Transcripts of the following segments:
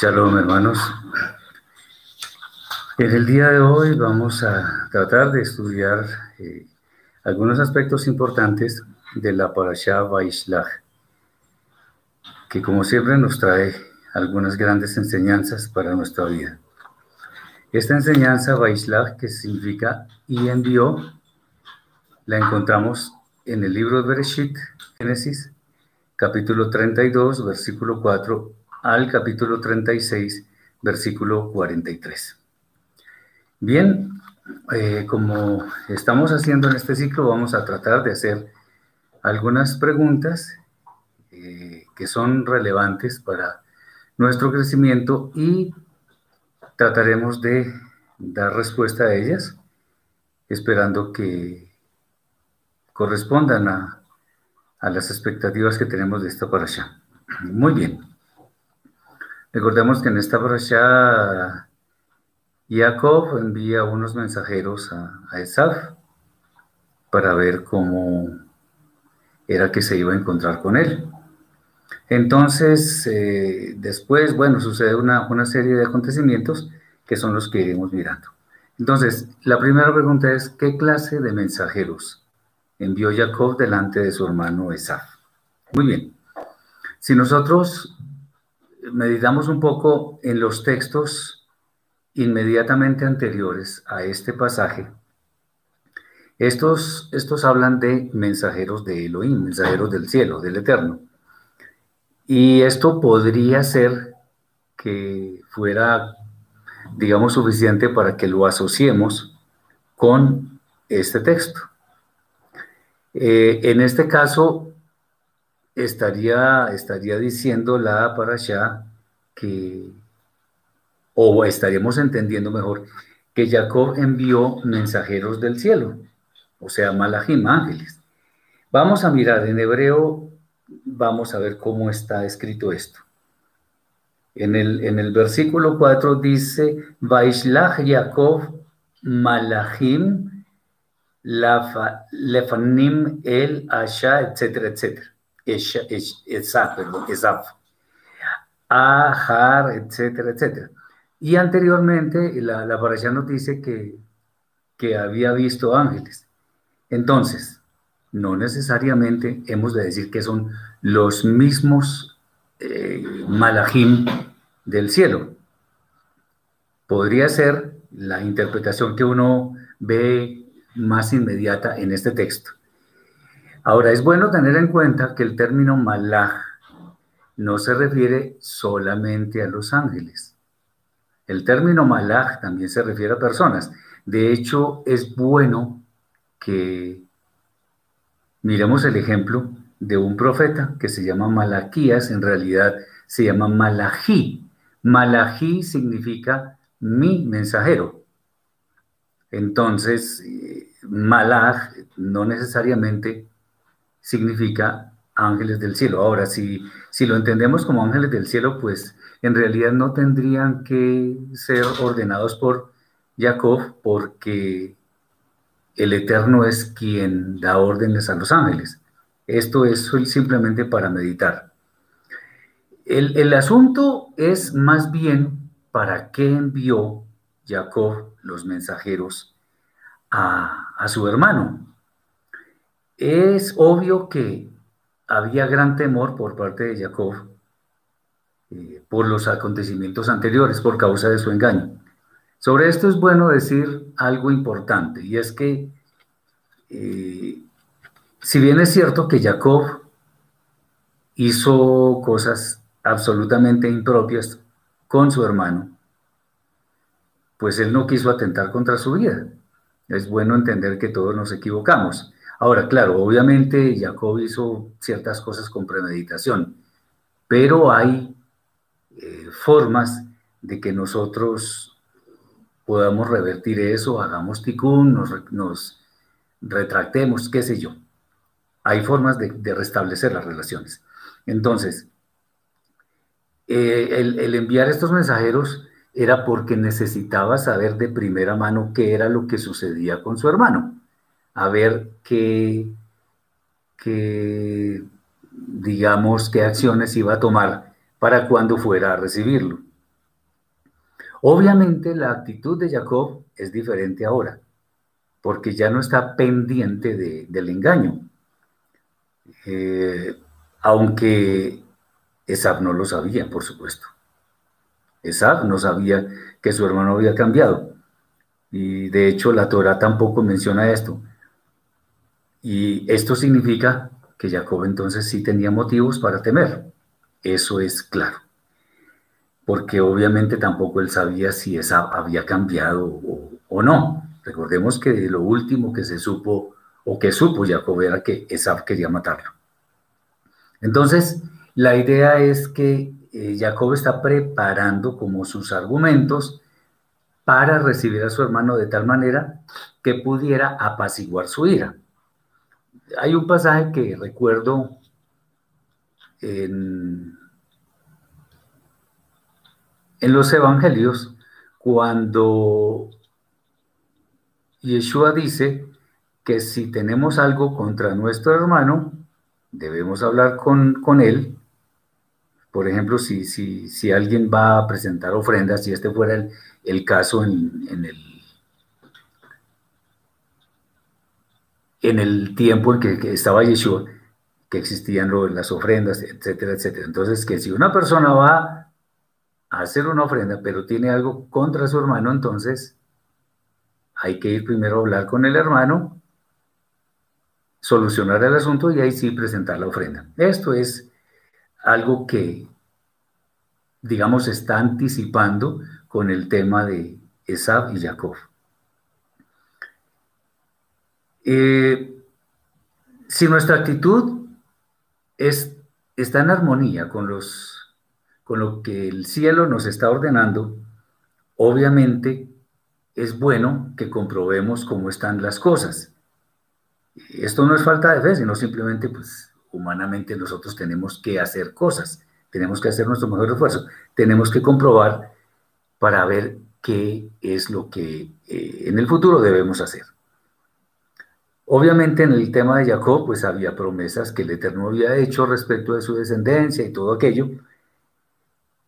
Shalom hermanos. En el día de hoy vamos a tratar de estudiar eh, algunos aspectos importantes de la Parashá Vaishlach, que como siempre nos trae algunas grandes enseñanzas para nuestra vida. Esta enseñanza Vaishlach, que significa y envió, la encontramos en el libro de Bereshit, Génesis, capítulo 32, versículo 4 al capítulo 36, versículo 43. Bien, eh, como estamos haciendo en este ciclo, vamos a tratar de hacer algunas preguntas eh, que son relevantes para nuestro crecimiento y trataremos de dar respuesta a ellas, esperando que correspondan a, las expectativas que tenemos de esta parasha. Muy bien. Recordemos que en esta parasha Jacob envía unos mensajeros a, a Esaf para ver cómo era que se iba a encontrar con él. Entonces, eh, después, bueno, sucede una, una serie de acontecimientos que son los que iremos mirando. Entonces, la primera pregunta es, ¿qué clase de mensajeros envió Jacob delante de su hermano Esaf? Muy bien. Si nosotros meditamos un poco en los textos inmediatamente anteriores a este pasaje, estos, estos hablan de mensajeros de Elohim, mensajeros del cielo, del eterno. Y esto podría ser que fuera, digamos, suficiente para que lo asociemos con este texto. Eh, en este caso, estaría, estaría diciendo la parasha que, o estaríamos entendiendo mejor, que Jacob envió mensajeros del cielo, o sea, malachim, ángeles. Vamos a mirar en hebreo, vamos a ver cómo está escrito esto. En el, en el versículo 4 dice, Vaishlach Jacob malachim lafa- lefanim el asha, etcétera, etcétera. Esaf. Ajar, etcétera, etcétera. Y anteriormente la, la nos dice que, que había visto ángeles. Entonces, no necesariamente hemos de decir que son los mismos eh, malachim del cielo. Podría ser la interpretación que uno ve más inmediata en este texto. Ahora, es bueno tener en cuenta que el término malach no se refiere solamente a los ángeles. El término malach también se refiere a personas. De hecho, es bueno que miremos el ejemplo de un profeta que se llama Malaquías, en realidad se llama Malají. Malají significa mi mensajero. Entonces, eh, Malach no necesariamente significa ángeles del cielo. Ahora, si, si lo entendemos como ángeles del cielo, pues en realidad no tendrían que ser ordenados por Jacob porque el Eterno es quien da órdenes a los ángeles. Esto es simplemente para meditar. El, el asunto es más bien para qué envió Jacob los mensajeros a, a su hermano. Es obvio que había gran temor por parte de Jacob eh, por los acontecimientos anteriores, por causa de su engaño. Sobre esto es bueno decir algo importante, y es que eh, si bien es cierto que Jacob hizo cosas absolutamente impropias con su hermano, pues él no quiso atentar contra su vida. Es bueno entender que todos nos equivocamos. Ahora, claro, obviamente Jacob hizo ciertas cosas con premeditación, pero hay eh, formas de que nosotros podamos revertir eso, hagamos ticún, nos, retractemos, qué sé yo. Hay formas de, restablecer las relaciones. Entonces, eh, el, enviar estos mensajeros era porque necesitaba saber de primera mano qué era lo que sucedía con su hermano, a ver qué, qué digamos, qué acciones iba a tomar para cuando fuera a recibirlo. Obviamente la actitud de Jacob es diferente ahora, porque ya no está pendiente de, del engaño. Eh, aunque Esab no lo sabía, por supuesto. Esab no sabía que su hermano había cambiado. Y de hecho la Torah tampoco menciona esto. Y esto significa que Jacob entonces sí tenía motivos para temer. Eso es claro. Porque obviamente tampoco él sabía si Esab había cambiado o, o no. Recordemos que lo último que se supo o que supo Jacob era que Esab quería matarlo. Entonces, la idea es que eh, Jacob está preparando como sus argumentos para recibir a su hermano de tal manera que pudiera apaciguar su ira. Hay un pasaje que recuerdo en, los evangelios cuando Yeshua dice que si tenemos algo contra nuestro hermano, debemos hablar con, con él. Por ejemplo, si, si, si, alguien va a presentar ofrendas, si este fuera el, el caso en, en, el, en el tiempo en que, estaba Yeshua, que existían las ofrendas, etcétera, etcétera. Entonces, que si una persona va a hacer una ofrenda, pero tiene algo contra su hermano, entonces hay que ir primero a hablar con el hermano solucionar el asunto y ahí sí presentar la ofrenda. Esto es algo que, digamos, está anticipando con el tema de Esab y Jacob. Eh, si nuestra actitud es, está en armonía con, los, con lo que el cielo nos está ordenando, obviamente es bueno que comprobemos cómo están las cosas esto no es falta de fe, sino simplemente, pues, humanamente nosotros tenemos que hacer cosas, tenemos que hacer nuestro mejor esfuerzo, tenemos que comprobar para ver qué es lo que eh, en el futuro debemos hacer. Obviamente en el tema de Jacob, pues había promesas que el Eterno había hecho respecto de su descendencia y todo aquello,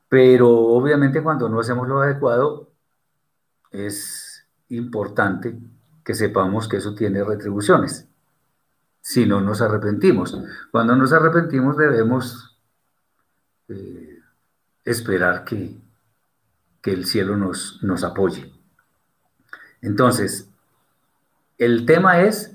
pero obviamente cuando no hacemos lo adecuado, es importante que sepamos que eso tiene retribuciones si no nos arrepentimos. Cuando nos arrepentimos debemos eh, esperar que, que, el cielo nos, nos apoye. Entonces, el tema es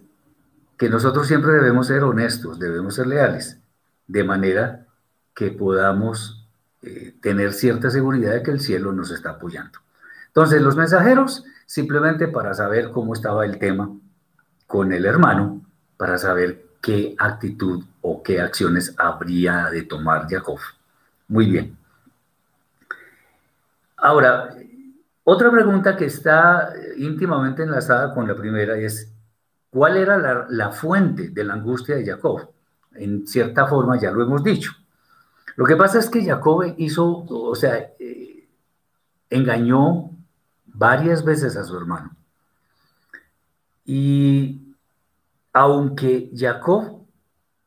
que nosotros siempre debemos ser honestos, debemos ser leales, de manera que podamos eh, tener cierta seguridad de que el cielo nos está apoyando. Entonces, los mensajeros, simplemente para saber cómo estaba el tema con el hermano, para saber qué actitud o qué acciones habría de tomar Jacob. Muy bien. Ahora, otra pregunta que está íntimamente enlazada con la primera es, ¿cuál era la, fuente de la angustia de Jacob? En cierta forma ya lo hemos dicho. Lo que pasa es que Jacob hizo, o sea, eh, engañó varias veces a su hermano. Y aunque Jacob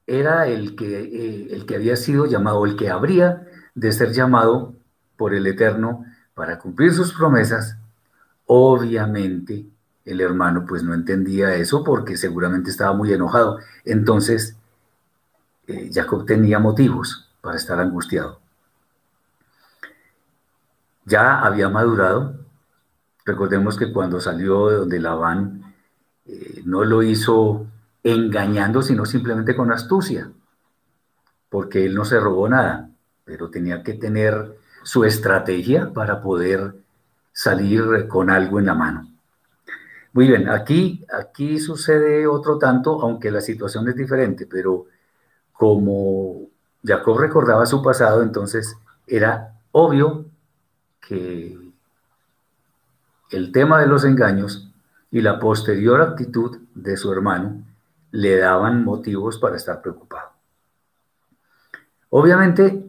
era el que, eh, el que había sido llamado, el que habría de ser llamado por el Eterno para cumplir sus promesas, obviamente el hermano pues no entendía eso porque seguramente estaba muy enojado. Entonces, eh, Jacob tenía motivos para estar angustiado. Ya había madurado. Recordemos que cuando salió de donde Labán, eh, no lo hizo engañando, sino simplemente con astucia, porque él no se robó nada, pero tenía que tener su estrategia para poder salir con algo en la mano. Muy bien, aquí, aquí sucede otro tanto, aunque la situación es diferente, pero como Jacob recordaba su pasado, entonces era obvio que el tema de los engaños y la posterior actitud de su hermano le daban motivos para estar preocupado. Obviamente,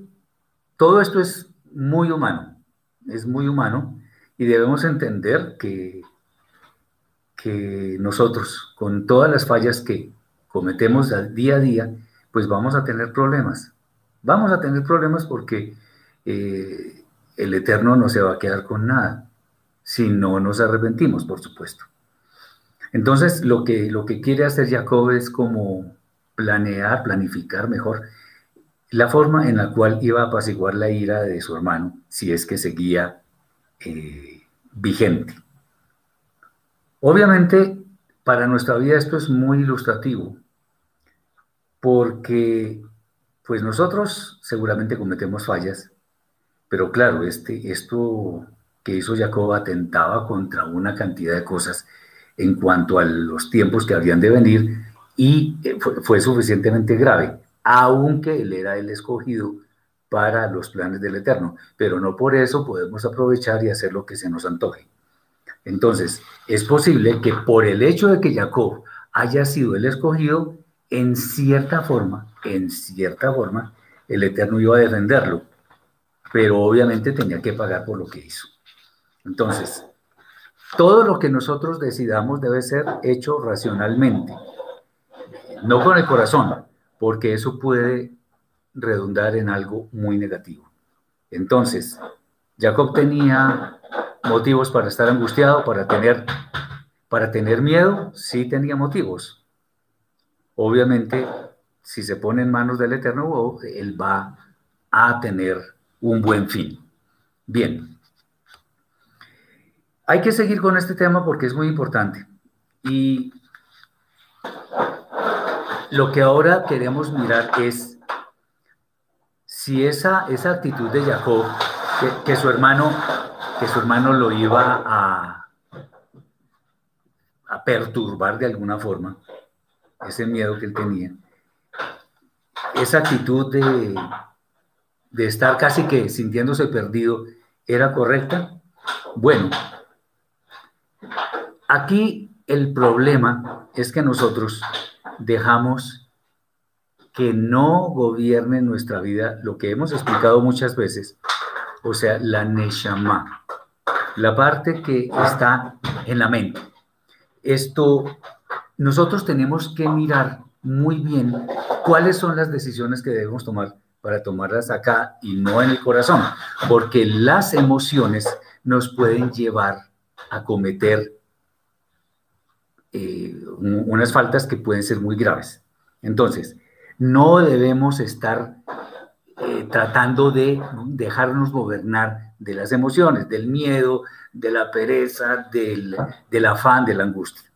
todo esto es muy humano, es muy humano y debemos entender que, que nosotros, con todas las fallas que cometemos día a día, pues vamos a tener problemas. Vamos a tener problemas porque eh, el Eterno no se va a quedar con nada si no nos arrepentimos, por supuesto. Entonces, lo que, lo que quiere hacer Jacob es como planear, planificar mejor la forma en la cual iba a apaciguar la ira de su hermano si es que seguía eh, vigente. Obviamente, para nuestra vida esto es muy ilustrativo, porque pues nosotros seguramente cometemos fallas, pero claro, este, esto que hizo Jacob atentaba contra una cantidad de cosas en cuanto a los tiempos que habrían de venir y eh, fue, suficientemente grave, aunque él era el escogido para los planes del Eterno, pero no por eso podemos aprovechar y hacer lo que se nos antoje. Entonces, es posible que por el hecho de que Jacob haya sido el escogido, en cierta forma, en cierta forma, el Eterno iba a defenderlo, pero obviamente tenía que pagar por lo que hizo. Entonces, todo lo que nosotros decidamos debe ser hecho racionalmente, no con el corazón, porque eso puede redundar en algo muy negativo. Entonces, Jacob tenía motivos para estar angustiado, para tener, para tener miedo, sí tenía motivos. Obviamente, si se pone en manos del Eterno, él va a tener un buen fin. Bien, hay que seguir con este tema porque es muy importante. Y lo que ahora queremos mirar es si esa, esa actitud de Jacob, que, su hermano, que su hermano lo iba a, a perturbar de alguna forma, ese miedo que él tenía, esa actitud de, de estar casi que sintiéndose perdido, ¿era correcta? Bueno, Aquí el problema es que nosotros dejamos que no gobierne nuestra vida lo que hemos explicado muchas veces, o sea, la Neshama, la parte que está en la mente. Esto, nosotros tenemos que mirar muy bien cuáles son las decisiones que debemos tomar para tomarlas acá y no en el corazón, porque las emociones nos pueden llevar a cometer eh, unas faltas que pueden ser muy graves. Entonces, no debemos estar eh, tratando de dejarnos gobernar de las emociones, del miedo, de la pereza, del, afán, de la angustia.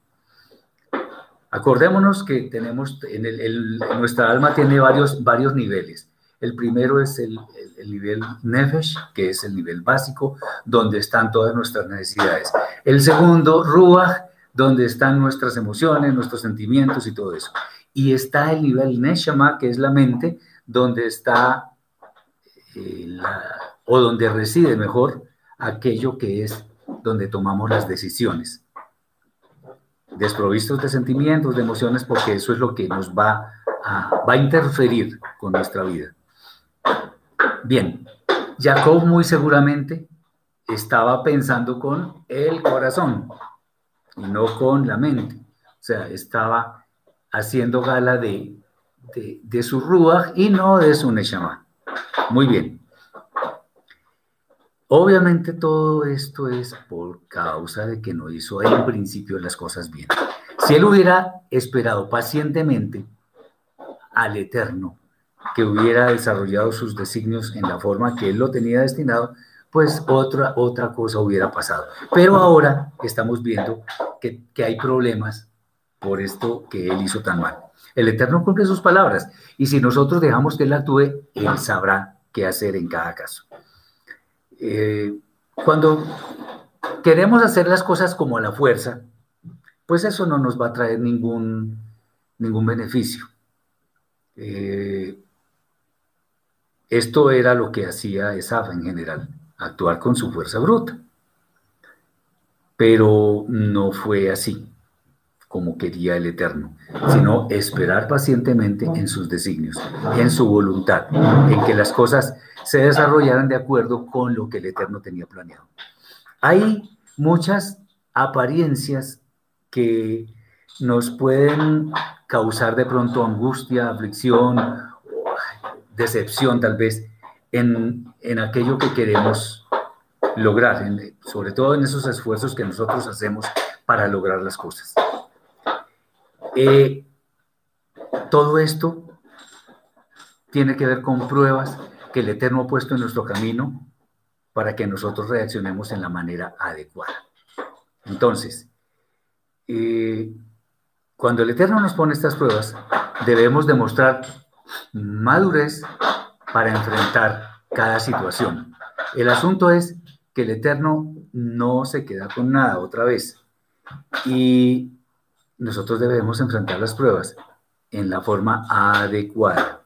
Acordémonos que tenemos, en el, nuestra alma tiene varios, varios niveles. El primero es el, el, nivel Nefesh, que es el nivel básico, donde están todas nuestras necesidades. El segundo, Ruach, donde están nuestras emociones, nuestros sentimientos y todo eso. Y está el nivel Neshama, que es la mente, donde está, eh, o donde reside mejor, aquello que es donde tomamos las decisiones. Desprovistos de sentimientos, de emociones, porque eso es lo que nos va a, va a interferir con nuestra vida. Bien, Jacob muy seguramente estaba pensando con el corazón, y no con la mente. O sea, estaba haciendo gala de, de, su Ruach y no de su Neshama. Muy bien. Obviamente todo esto es por causa de que no hizo en principio las cosas bien. Si él hubiera esperado pacientemente al Eterno, que hubiera desarrollado sus designios en la forma que él lo tenía destinado, pues otra, otra cosa hubiera pasado. Pero ahora estamos viendo que, que hay problemas por esto que él hizo tan mal. El Eterno cumple sus palabras y si nosotros dejamos que Él actúe, Él sabrá qué hacer en cada caso. Eh, cuando queremos hacer las cosas como a la fuerza, pues eso no nos va a traer ningún, ningún beneficio. Eh, esto era lo que hacía Esaf en general actuar con su fuerza bruta. pero no fue así como quería el Eterno, sino esperar pacientemente en sus designios, en su voluntad, en que las cosas se desarrollaran de acuerdo con lo que el Eterno tenía planeado. Hay muchas apariencias que nos pueden causar de pronto angustia, aflicción, decepción tal vez en, en aquello que queremos lograr, sobre todo en esos esfuerzos que nosotros hacemos para lograr las cosas. Eh, todo esto tiene que ver con pruebas que el Eterno ha puesto en nuestro camino para que nosotros reaccionemos en la manera adecuada. Entonces, eh, cuando el Eterno nos pone estas pruebas, debemos demostrar madurez para enfrentar cada situación. El asunto es que el Eterno no se queda con nada otra vez. Y nosotros debemos enfrentar las pruebas en la forma adecuada.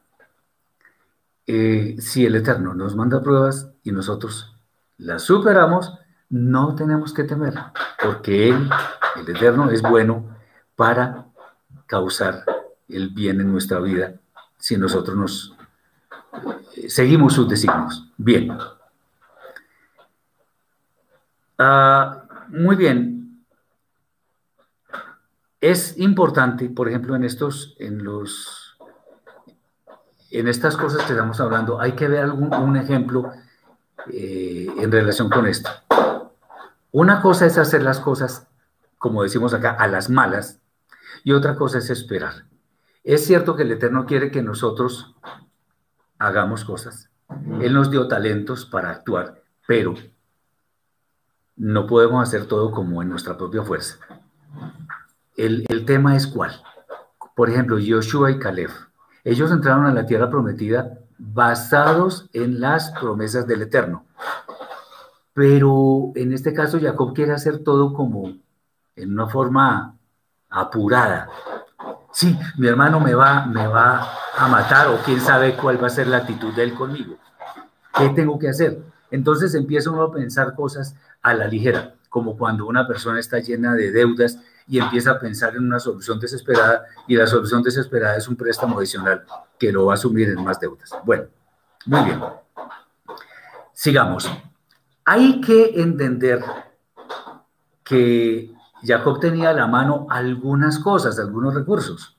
Eh, si el Eterno nos manda pruebas y nosotros las superamos, no tenemos que temer, porque Él, el Eterno, es bueno para causar el bien en nuestra vida si nosotros nos eh, seguimos sus designios. Bien. Ah, muy bien, es importante, por ejemplo, en estos, en los, en estas cosas que estamos hablando, hay que ver algún un ejemplo eh, en relación con esto. Una cosa es hacer las cosas, como decimos acá, a las malas, y otra cosa es esperar. Es cierto que el Eterno quiere que nosotros hagamos cosas. Él nos dio talentos para actuar, pero no podemos hacer todo como en nuestra propia fuerza el, tema es cuál. Por ejemplo, Joshua y Caleb. Ellos entraron a la tierra prometida basados en las promesas del Eterno. Pero en este caso Jacob quiere hacer todo como en una forma apurada. Sí, mi hermano me va, me va a matar o quién sabe cuál va a ser la actitud de él conmigo. ¿Qué tengo que hacer? Entonces empieza uno a pensar cosas a la ligera, como cuando una persona está llena de deudas y empieza a pensar en una solución desesperada y la solución desesperada es un préstamo adicional que lo va a asumir en más deudas. Bueno, muy bien. Sigamos. Hay que entender que Jacob tenía a la mano algunas cosas, algunos recursos,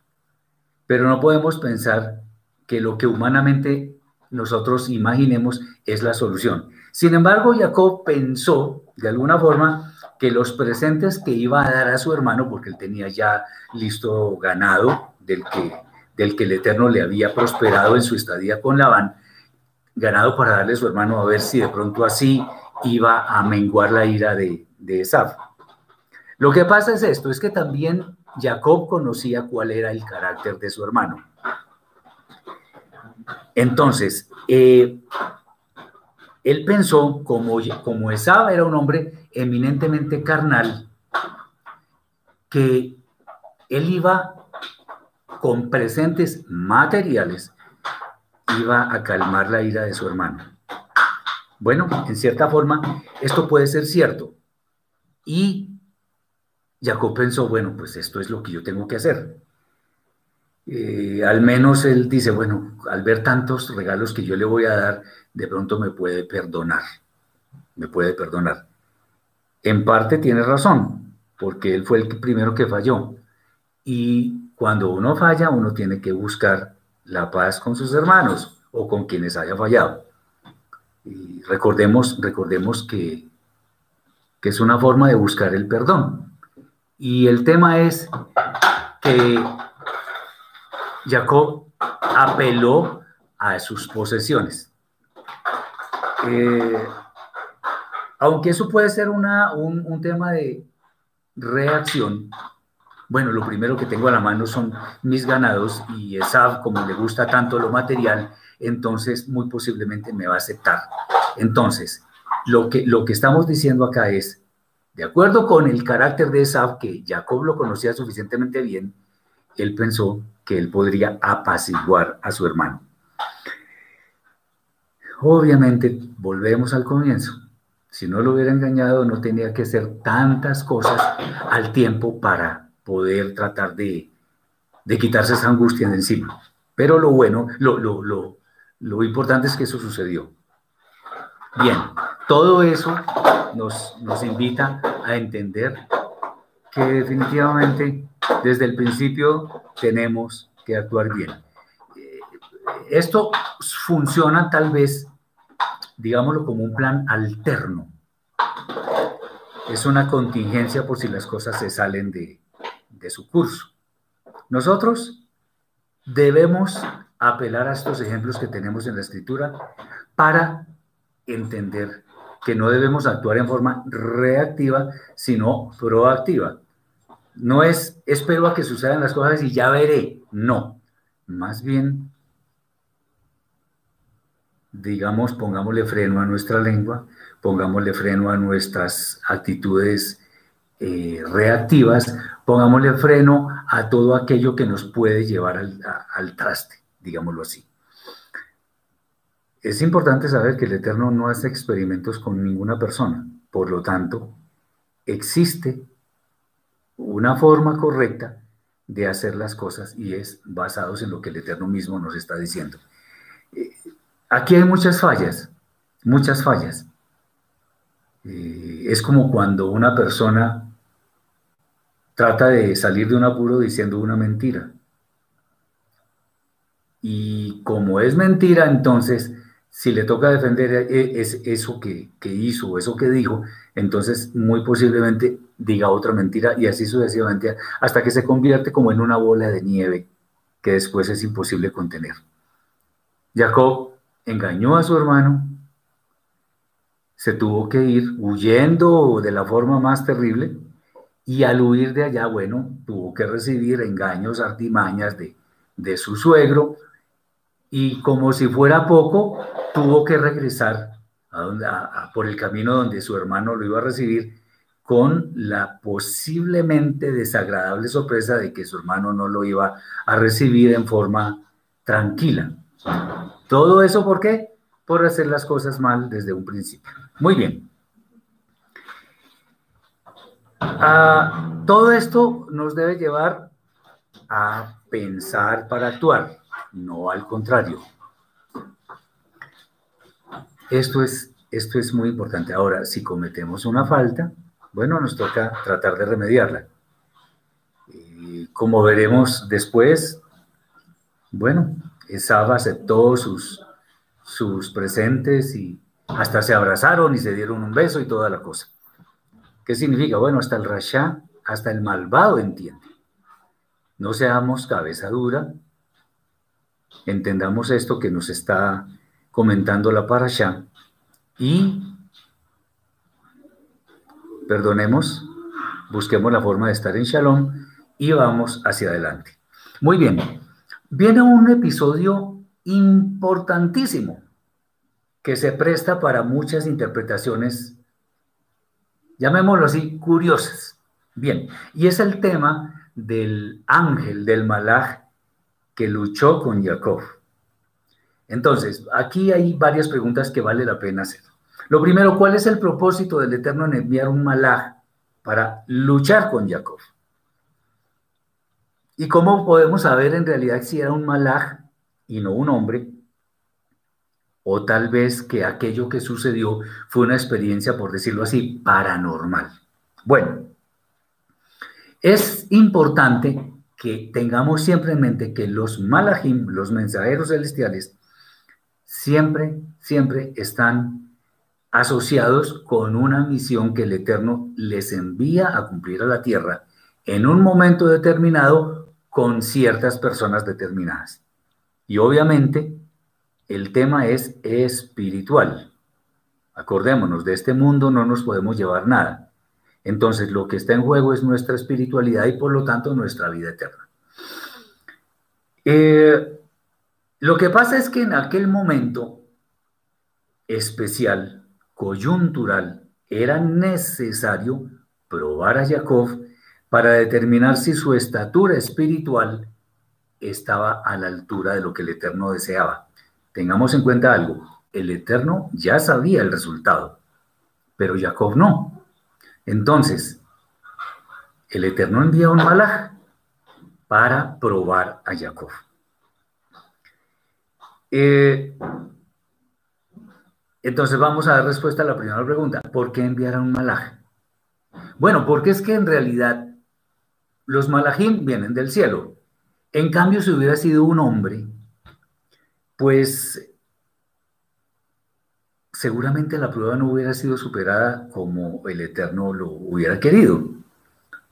pero no podemos pensar que lo que humanamente nosotros imaginemos es la solución. Sin embargo, Jacob pensó de alguna forma que los presentes que iba a dar a su hermano, porque él tenía ya listo ganado del que, del que el Eterno le había prosperado en su estadía con Labán, ganado para darle a su hermano a ver si de pronto así iba a menguar la ira de, de Esaf. Lo que pasa es esto, es que también Jacob conocía cuál era el carácter de su hermano. Entonces, eh, él pensó, como, como Esab era un hombre eminentemente carnal, que él iba con presentes materiales, iba a calmar la ira de su hermano. Bueno, en cierta forma, esto puede ser cierto. Y Jacob pensó, bueno, pues esto es lo que yo tengo que hacer. Eh, al menos él dice, bueno, al ver tantos regalos que yo le voy a dar, de pronto me puede perdonar, me puede perdonar. En parte tiene razón, porque él fue el primero que falló. Y cuando uno falla, uno tiene que buscar la paz con sus hermanos o con quienes haya fallado. Recordemos, recordemos que, que es una forma de buscar el perdón. Y el tema es que Jacob apeló a sus posesiones. Eh, aunque eso puede ser una, un, tema de reacción, bueno, lo primero que tengo a la mano son mis ganados y esa, como le gusta tanto lo material, entonces muy posiblemente me va a aceptar. Entonces, lo que, lo que estamos diciendo acá es, de acuerdo con el carácter de Esaf, que Jacob lo conocía suficientemente bien, él pensó que él podría apaciguar a su hermano. Obviamente, volvemos al comienzo. Si no lo hubiera engañado, no tenía que hacer tantas cosas al tiempo para poder tratar de, de quitarse esa angustia de encima. Pero lo bueno, lo, lo, lo, lo importante es que eso sucedió. Bien, todo eso nos, nos invita a entender que definitivamente desde el principio tenemos que actuar bien. Esto funciona tal vez, digámoslo, como un plan alterno. Es una contingencia por si las cosas se salen de, de su curso. Nosotros debemos apelar a estos ejemplos que tenemos en la escritura para entender que no debemos actuar en forma reactiva, sino proactiva. No es espero a que sucedan las cosas y ya veré. No. Más bien, digamos, pongámosle freno a nuestra lengua, pongámosle freno a nuestras actitudes eh, reactivas, pongámosle freno a todo aquello que nos puede llevar al, al traste, digámoslo así. Es importante saber que el Eterno no hace experimentos con ninguna persona, por lo tanto, existe una forma correcta de hacer las cosas y es basados en lo que el Eterno mismo nos está diciendo. Aquí hay muchas fallas, muchas fallas. Es como cuando una persona trata de salir de un apuro diciendo una mentira. Y como es mentira, entonces si le toca defender es eso que, que hizo, eso que dijo, entonces muy posiblemente diga otra mentira y así sucesivamente hasta que se convierte como en una bola de nieve que después es imposible contener. Jacob engañó a su hermano, se tuvo que ir huyendo de la forma más terrible y al huir de allá, bueno, tuvo que recibir engaños, artimañas de, de su suegro y como si fuera poco, tuvo que regresar por el camino donde su hermano lo iba a recibir con la posiblemente desagradable sorpresa de que su hermano no lo iba a recibir en forma tranquila. Todo eso ¿por qué? Por hacer las cosas mal desde un principio. Muy bien. Uh, todo esto nos debe llevar a pensar para actuar, no al contrario. Esto es, esto es muy importante. Ahora, si cometemos una falta, bueno, nos toca tratar de remediarla. Y como veremos después, bueno, Esaba aceptó sus, sus presentes y hasta se abrazaron y se dieron un beso y toda la cosa. ¿Qué significa? Bueno, hasta el rasha, hasta el malvado entiende. No seamos cabeza dura, entendamos esto que nos está comentando la parasha y perdonemos, busquemos la forma de estar en shalom y vamos hacia adelante. Muy bien, viene un episodio importantísimo que se presta para muchas interpretaciones, llamémoslo así, curiosas. Bien, y es el tema del ángel, del malaj, que luchó con Jacob. Entonces, aquí hay varias preguntas que vale la pena hacer. Lo primero, ¿cuál es el propósito del Eterno en enviar un malaj para luchar con Jacob? ¿Y cómo podemos saber en realidad si era un malaj y no un hombre? O tal vez que aquello que sucedió fue una experiencia, por decirlo así, paranormal. Bueno, es importante que tengamos siempre en mente que los malajim, los mensajeros celestiales, siempre, siempre están asociados con una misión que el Eterno les envía a cumplir a la tierra en un momento determinado con ciertas personas determinadas. Y obviamente el tema es espiritual. Acordémonos, de este mundo no nos podemos llevar nada. Entonces lo que está en juego es nuestra espiritualidad y por lo tanto nuestra vida eterna. Eh, lo que pasa es que en aquel momento especial, coyuntural, era necesario probar a Jacob para determinar si su estatura espiritual estaba a la altura de lo que el Eterno deseaba. Tengamos en cuenta algo, el Eterno ya sabía el resultado, pero Jacob no. Entonces, el Eterno envía un malaj para probar a Jacob. Eh, entonces vamos a dar respuesta a la primera pregunta. ¿Por qué enviar a un malaj? Bueno, porque es que en realidad los malajim vienen del cielo. En cambio, si hubiera sido un hombre, pues seguramente la prueba no hubiera sido superada como el Eterno lo hubiera querido,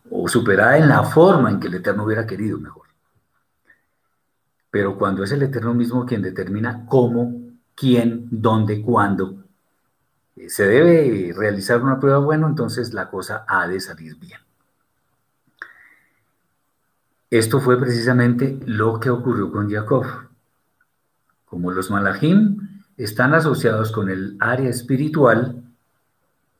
o superada en la forma en que el Eterno hubiera querido mejor. Pero cuando es el Eterno mismo quien determina cómo, quién, dónde, cuándo, eh, se debe realizar una prueba, bueno, entonces la cosa ha de salir bien. Esto fue precisamente lo que ocurrió con Jacob. Como los malajim están asociados con el área espiritual,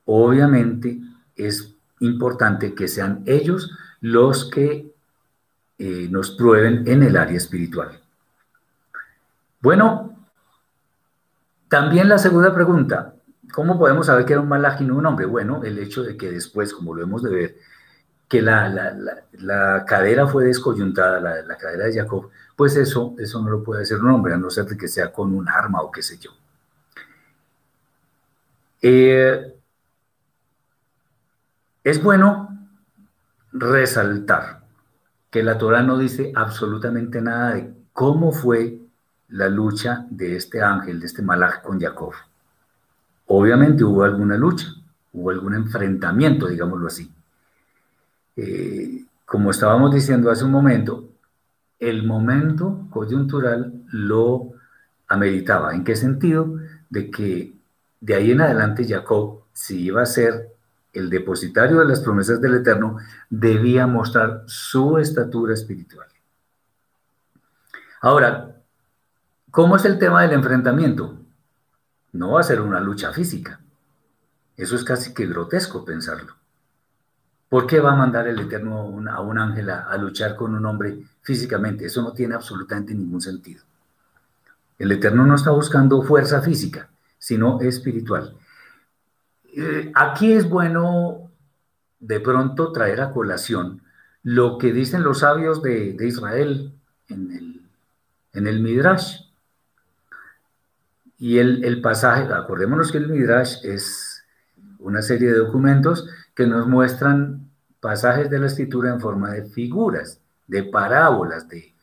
obviamente es importante que sean ellos los que eh, nos prueben en el área espiritual. Bueno, también la segunda pregunta, ¿cómo podemos saber que era un malajim un hombre? Bueno, el hecho de que después, como lo hemos de ver, que la, cadera fue descoyuntada, la, cadera de Jacob, pues eso, eso no lo puede hacer un hombre, a no ser que sea con un arma o qué sé yo. Eh, es bueno resaltar que la Torah no dice absolutamente nada de cómo fue la lucha de este ángel, de este malaj con Jacob. Obviamente hubo alguna lucha, hubo algún enfrentamiento, digámoslo así. Como estábamos diciendo hace un momento, el momento coyuntural lo ameritaba. ¿En qué sentido? De que de ahí en adelante Jacob, si iba a ser el depositario de las promesas del Eterno, debía mostrar su estatura espiritual. Ahora, ¿cómo es el tema del enfrentamiento? No va a ser una lucha física. Eso es casi que grotesco pensarlo. ¿Por qué va a mandar el Eterno a un ángel a, luchar con un hombre físicamente? Eso no tiene absolutamente ningún sentido. El Eterno no está buscando fuerza física, sino espiritual. Eh, aquí es bueno de pronto traer a colación lo que dicen los sabios de, Israel en el, Midrash. Y el, el pasaje, acordémonos que el Midrash es una serie de documentos que nos muestran pasajes de la escritura en forma de figuras, de parábolas, de,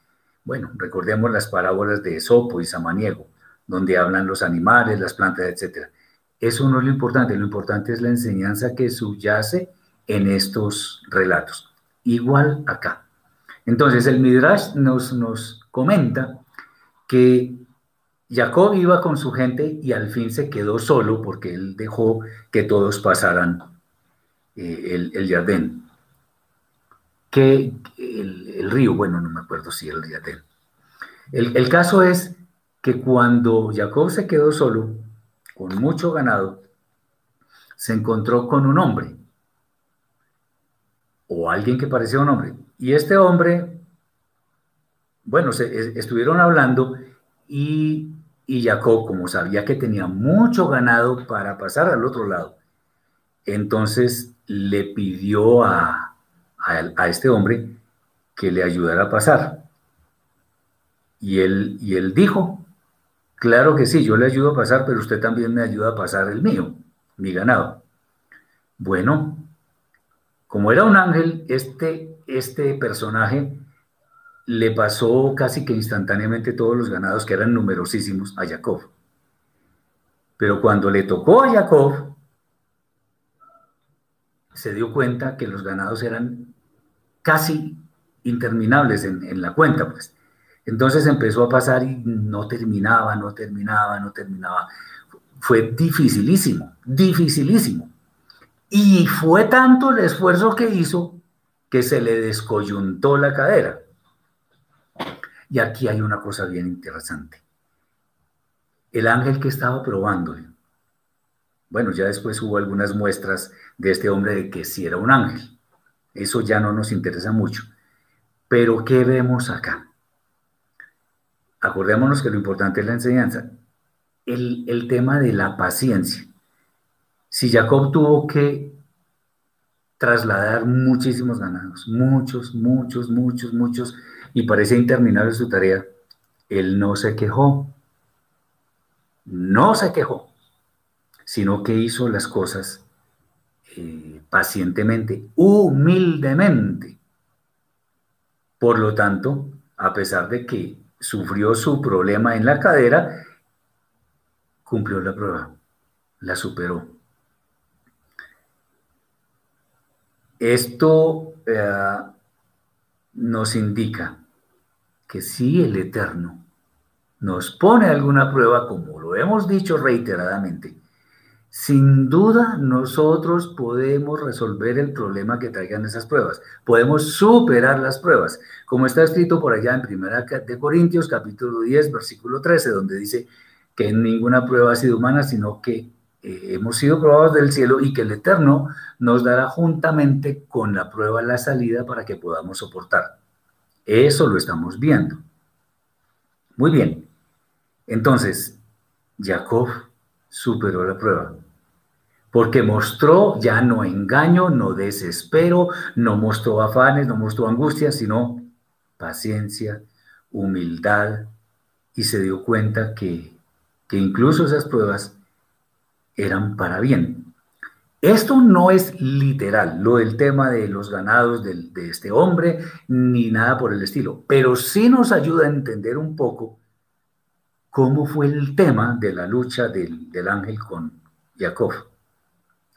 bueno, recordemos las parábolas de Esopo y Samaniego, donde hablan los animales, las plantas, etc. Eso no es lo importante, lo importante es la enseñanza que subyace en estos relatos. Igual acá. Entonces el Midrash nos, nos comenta que Jacob iba con su gente y al fin se quedó solo porque él dejó que todos pasaran eh, el, el jardín. Que el, río, bueno, no me acuerdo si el jardín. El, el caso es que cuando Jacob se quedó solo, con mucho ganado, se encontró con un hombre, o alguien que parecía un hombre. Y este hombre, bueno, se, estuvieron hablando y, y Jacob, como sabía que tenía mucho ganado para pasar al otro lado, entonces le pidió a, este hombre que le ayudara a pasar. Y él, y él dijo, claro que sí, yo le ayudo a pasar, pero usted también me ayuda a pasar el mío, mi ganado. Bueno, como era un ángel, este, este personaje le pasó casi que instantáneamente todos los ganados, que eran numerosísimos, a Jacob. Pero cuando le tocó a Jacob, se dio cuenta que los ganados eran casi interminables en, la cuenta, pues. Entonces empezó a pasar y no terminaba, no terminaba, no terminaba. Fue dificilísimo, dificilísimo. Y fue tanto el esfuerzo que hizo que se le descoyuntó la cadera. Y aquí hay una cosa bien interesante. El ángel que estaba probándole, bueno, ya después hubo algunas muestras de este hombre de que sí era un ángel. Eso ya no nos interesa mucho. Pero ¿qué vemos acá? Acordémonos que lo importante es la enseñanza. El, tema de la paciencia. si Jacob tuvo que trasladar muchísimos ganados, muchos, muchos, muchos, muchos, y parecía interminable su tarea, él no se quejó, no se quejó, sino que hizo las cosas eh, pacientemente, humildemente. Por lo tanto, a pesar de que sufrió su problema en la cadera, cumplió la prueba, la superó. Esto eh, nos indica que si el Eterno nos pone alguna prueba, como lo hemos dicho reiteradamente, sin duda nosotros podemos resolver el problema que traigan esas pruebas. Podemos superar las pruebas, como está escrito por allá en Primera de Corintios capítulo 10, versículo 13, donde dice que ninguna prueba ha sido humana, sino que eh, hemos sido probados del cielo y que el Eterno nos dará juntamente con la prueba la salida para que podamos soportar. Eso lo estamos viendo. Muy bien. Entonces, Jacob superó la prueba. Porque mostró ya no engaño, no desespero, no mostró afanes, no mostró angustia, sino paciencia, humildad, y se dio cuenta que, que incluso esas pruebas eran para bien. Esto no es literal, lo del tema de los ganados de, este hombre, ni nada por el estilo, pero sí nos ayuda a entender un poco cómo fue el tema de la lucha del, ángel con Jacob.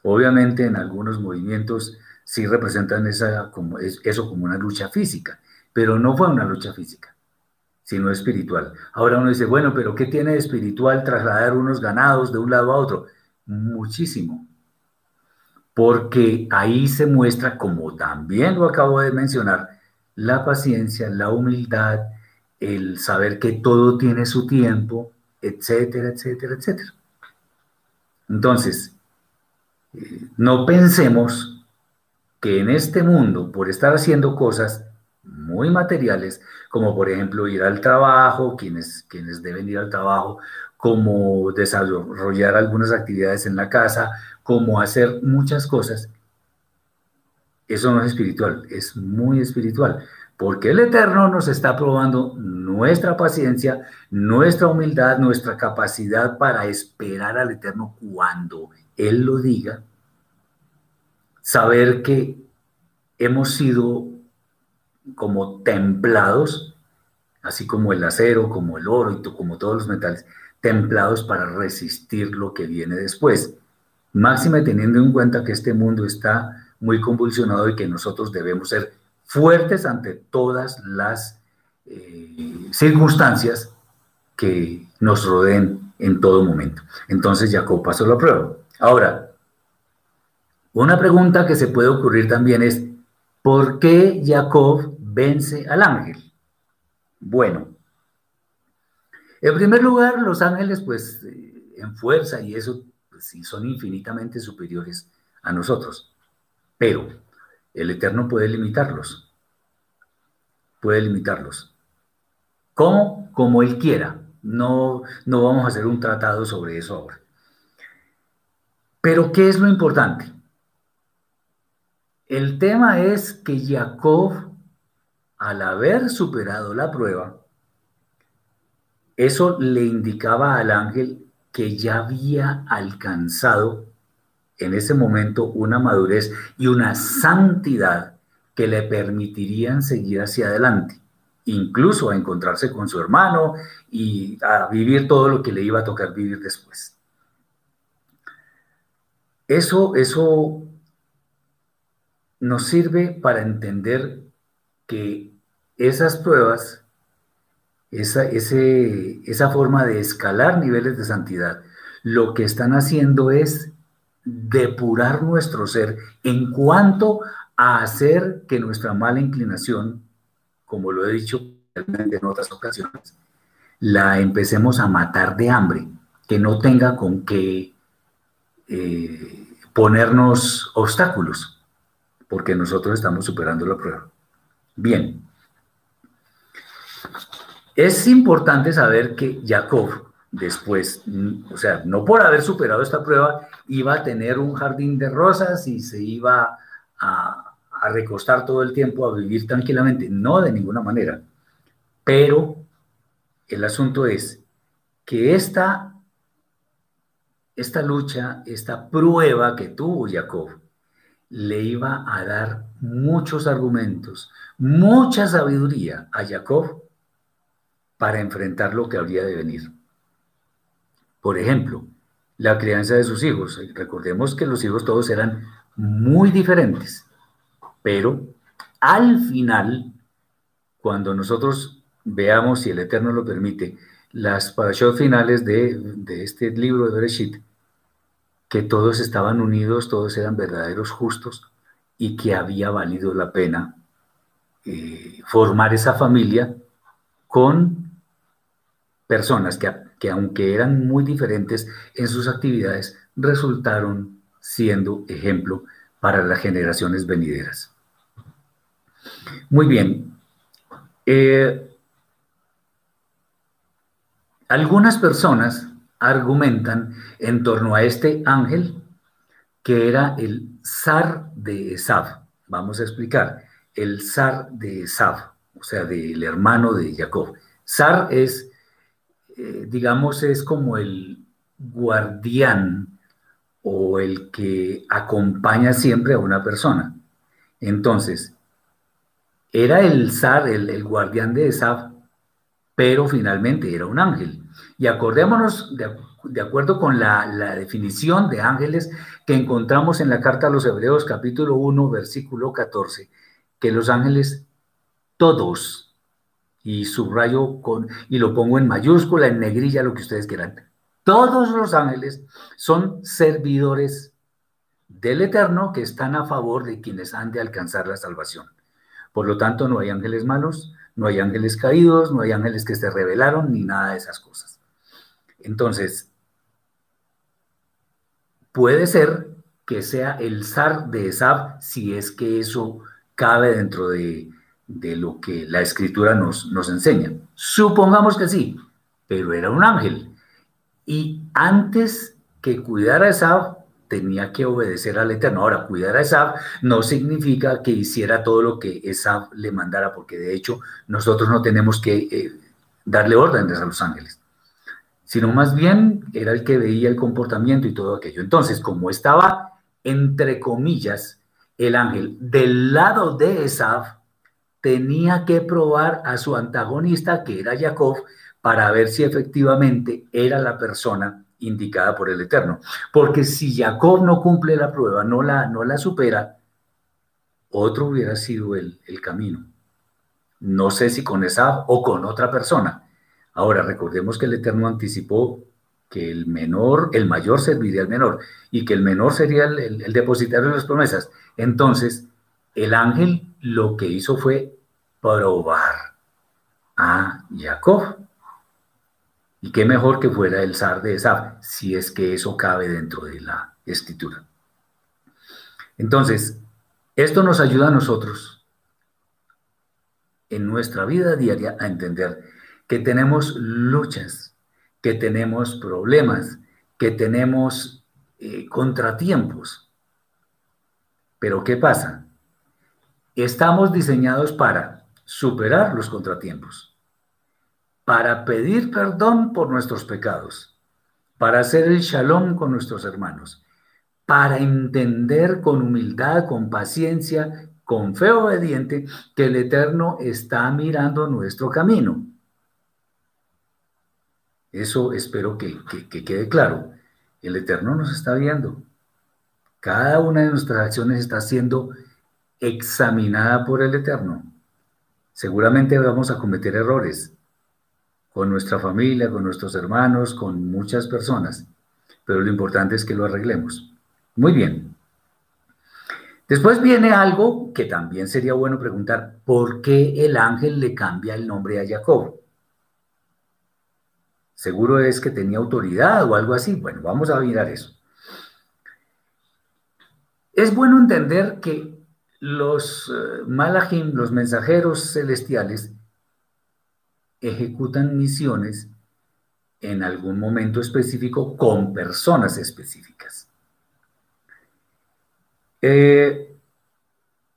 Obviamente en algunos movimientos sí representan eso como una lucha física, pero no fue una lucha física, sino espiritual. Ahora uno dice, bueno, pero ¿qué tiene de espiritual trasladar unos ganados de un lado a otro? muchísimo, porque ahí se muestra, como también lo acabo de mencionar, la paciencia, la humildad, el saber que todo tiene su tiempo, etcétera, etcétera, etcétera. Entonces, eh, no pensemos que en este mundo, por estar haciendo cosas muy materiales, como por ejemplo ir al trabajo, quienes, quienes deben ir al trabajo, como desarrollar algunas actividades en la casa, como hacer muchas cosas. Eso no es espiritual, es muy espiritual, porque el Eterno nos está probando nuestra paciencia, nuestra humildad, nuestra capacidad para esperar al Eterno cuando Él lo diga, saber que hemos sido como templados, así como el acero, como el oro y como todos los metales, templados para resistir lo que viene después. Máxime teniendo en cuenta que este mundo está muy convulsionado y que nosotros debemos ser fuertes ante todas las eh, circunstancias que nos rodeen en todo momento. Entonces Jacob pasó la prueba. Ahora, una pregunta que se puede ocurrir también es, ¿por qué Jacob vence al ángel? Bueno, en primer lugar, los ángeles, pues, eh, en fuerza y eso, pues, sí, son infinitamente superiores a nosotros. Pero el Eterno puede limitarlos. Puede limitarlos. ¿Cómo? Como Él quiera. No, no vamos a hacer un tratado sobre eso ahora. Pero, ¿qué es lo importante? El tema es que Jacob, al haber superado la prueba, eso le indicaba al ángel que ya había alcanzado en ese momento una madurez y una santidad que le permitirían seguir hacia adelante, incluso a encontrarse con su hermano y a vivir todo lo que le iba a tocar vivir después. Eso, eso nos sirve para entender que esas pruebas esa, esa forma de escalar niveles de santidad, lo que están haciendo es depurar nuestro ser en cuanto a hacer que nuestra mala inclinación, como lo he dicho en otras ocasiones, la empecemos a matar de hambre, que no tenga con qué eh, ponernos obstáculos, porque nosotros estamos superando la prueba. Bien, es importante saber que Jacob después, o sea, no por haber superado esta prueba, iba a tener un jardín de rosas y se iba a, a recostar todo el tiempo, a vivir tranquilamente. No, de ninguna manera. Pero el asunto es que esta, esta lucha, esta prueba que tuvo Jacob, le iba a dar muchos argumentos, mucha sabiduría a Jacob para enfrentar lo que habría de venir. Por ejemplo, la crianza de sus hijos. Recordemos que los hijos todos eran muy diferentes, pero al final, cuando nosotros veamos, si el Eterno lo permite, las parashot finales de, este libro de Bereshit, que todos estaban unidos, todos eran verdaderos justos y que había valido la pena eh, formar esa familia con personas que, que aunque eran muy diferentes en sus actividades, resultaron siendo ejemplo para las generaciones venideras. Muy bien. Eh, algunas personas argumentan en torno a este ángel que era el zar de Esav. Vamos a explicar. El zar de Esav, o sea, del hermano de Jacob. Zar es eh, digamos, es como el guardián o el que acompaña siempre a una persona. Entonces, era el zar, el, guardián de Esaf, pero finalmente era un ángel. Y acordémonos, de, acuerdo con la, la, definición de ángeles que encontramos en la carta a los Hebreos capítulo 1, versículo 14, que los ángeles todos y subrayo con, y lo pongo en mayúscula, en negrilla, lo que ustedes quieran. Todos los ángeles son servidores del Eterno que están a favor de quienes han de alcanzar la salvación. Por lo tanto, no hay ángeles malos, no hay ángeles caídos, no hay ángeles que se rebelaron, ni nada de esas cosas. Entonces, puede ser que sea el zar de Esab, si es que eso cabe dentro de, de lo que la escritura nos, nos enseña. Supongamos que sí, pero era un ángel. Y antes que cuidar a Esab, tenía que obedecer al Eterno. Ahora, cuidar a Esab no significa que hiciera todo lo que Esab le mandara, porque de hecho nosotros no tenemos que eh, darle órdenes a los ángeles, sino más bien era el que veía el comportamiento y todo aquello. Entonces, como estaba, entre comillas, el ángel del lado de Esab, tenía que probar a su antagonista, que era Jacob, para ver si efectivamente era la persona indicada por el Eterno. Porque si Jacob no cumple la prueba, no la, no la supera, otro hubiera sido el, el camino. No sé si con esa o con otra persona. Ahora, recordemos que el Eterno anticipó que el menor, el mayor serviría al menor y que el menor sería el, el, el depositario de las promesas. Entonces, el ángel lo que hizo fue probar a Jacob. Y qué mejor que fuera el zar de Esaf, si es que eso cabe dentro de la escritura. Entonces, esto nos ayuda a nosotros en nuestra vida diaria a entender que tenemos luchas, que tenemos problemas, que tenemos eh, contratiempos. Pero ¿qué pasa? Estamos diseñados para superar los contratiempos, para pedir perdón por nuestros pecados, para hacer el shalom con nuestros hermanos, para entender con humildad, con paciencia, con fe obediente que el Eterno está mirando nuestro camino. Eso espero que, que, que quede claro. El Eterno nos está viendo. Cada una de nuestras acciones está siendo examinada por el Eterno. Seguramente vamos a cometer errores con nuestra familia, con nuestros hermanos, con muchas personas, pero lo importante es que lo arreglemos. Muy bien. Después viene algo que también sería bueno preguntar, ¿por qué el ángel le cambia el nombre a Jacob? Seguro es que tenía autoridad o algo así. Bueno, vamos a mirar eso. Es bueno entender que los uh, malachim, los mensajeros celestiales, ejecutan misiones en algún momento específico con personas específicas. Eh,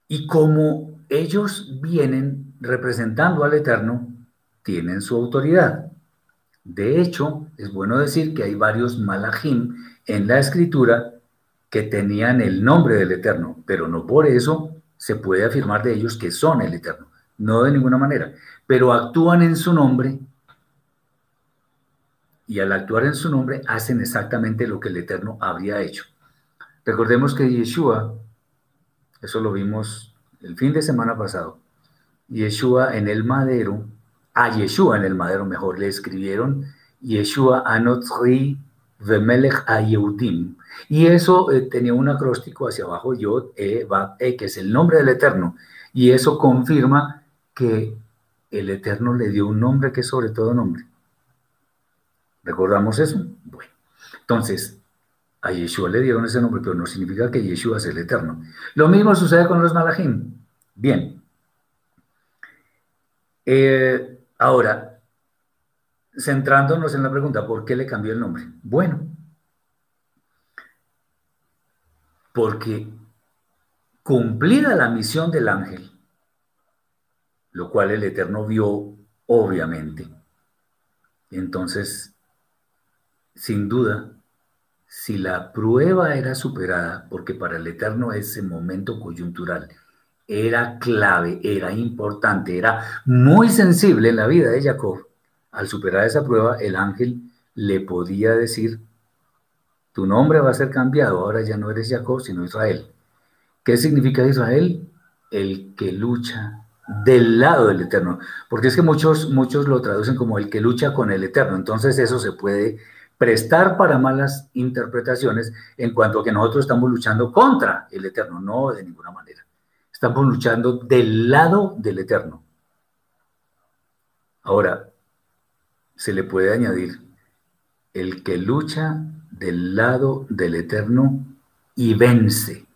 y como ellos vienen representando al Eterno, tienen su autoridad. De hecho, es bueno decir que hay varios malachim en la escritura que tenían el nombre del Eterno, pero no por eso se puede afirmar de ellos que son el Eterno, no de ninguna manera, pero actúan en su nombre y al actuar en su nombre hacen exactamente lo que el Eterno habría hecho. Recordemos que Yeshua, eso lo vimos el fin de semana pasado, Yeshua en el madero, a Yeshua en el madero mejor, le escribieron Yeshua Anotri Vemelech Ayeudim. Y eso eh, tenía un acróstico hacia abajo, Yod, E, E, que es el nombre del Eterno. Y eso confirma que el Eterno le dio un nombre que es sobre todo nombre. ¿Recordamos eso? Bueno, entonces, a Yeshua le dieron ese nombre, pero no significa que Yeshua es el Eterno. Lo mismo sucede con los Malachim. Bien. Eh, ahora, centrándonos en la pregunta, ¿por qué le cambió el nombre? Bueno, porque cumplida la misión del ángel, lo cual el Eterno vio obviamente, entonces sin duda, si la prueba era superada, porque para el Eterno ese momento coyuntural era clave, era importante, era muy sensible en la vida de Jacob, al superar esa prueba, el ángel le podía decir, tu nombre va a ser cambiado, ahora ya no eres Jacob, sino Israel. ¿Qué significa Israel? El que lucha del lado del Eterno, porque es que muchos, muchos lo traducen como el que lucha con el Eterno, entonces eso se puede prestar para malas interpretaciones en cuanto a que nosotros estamos luchando contra el Eterno, no de ninguna manera. Estamos luchando del lado del Eterno. Ahora, se le puede añadir el que lucha del lado del Eterno y vence.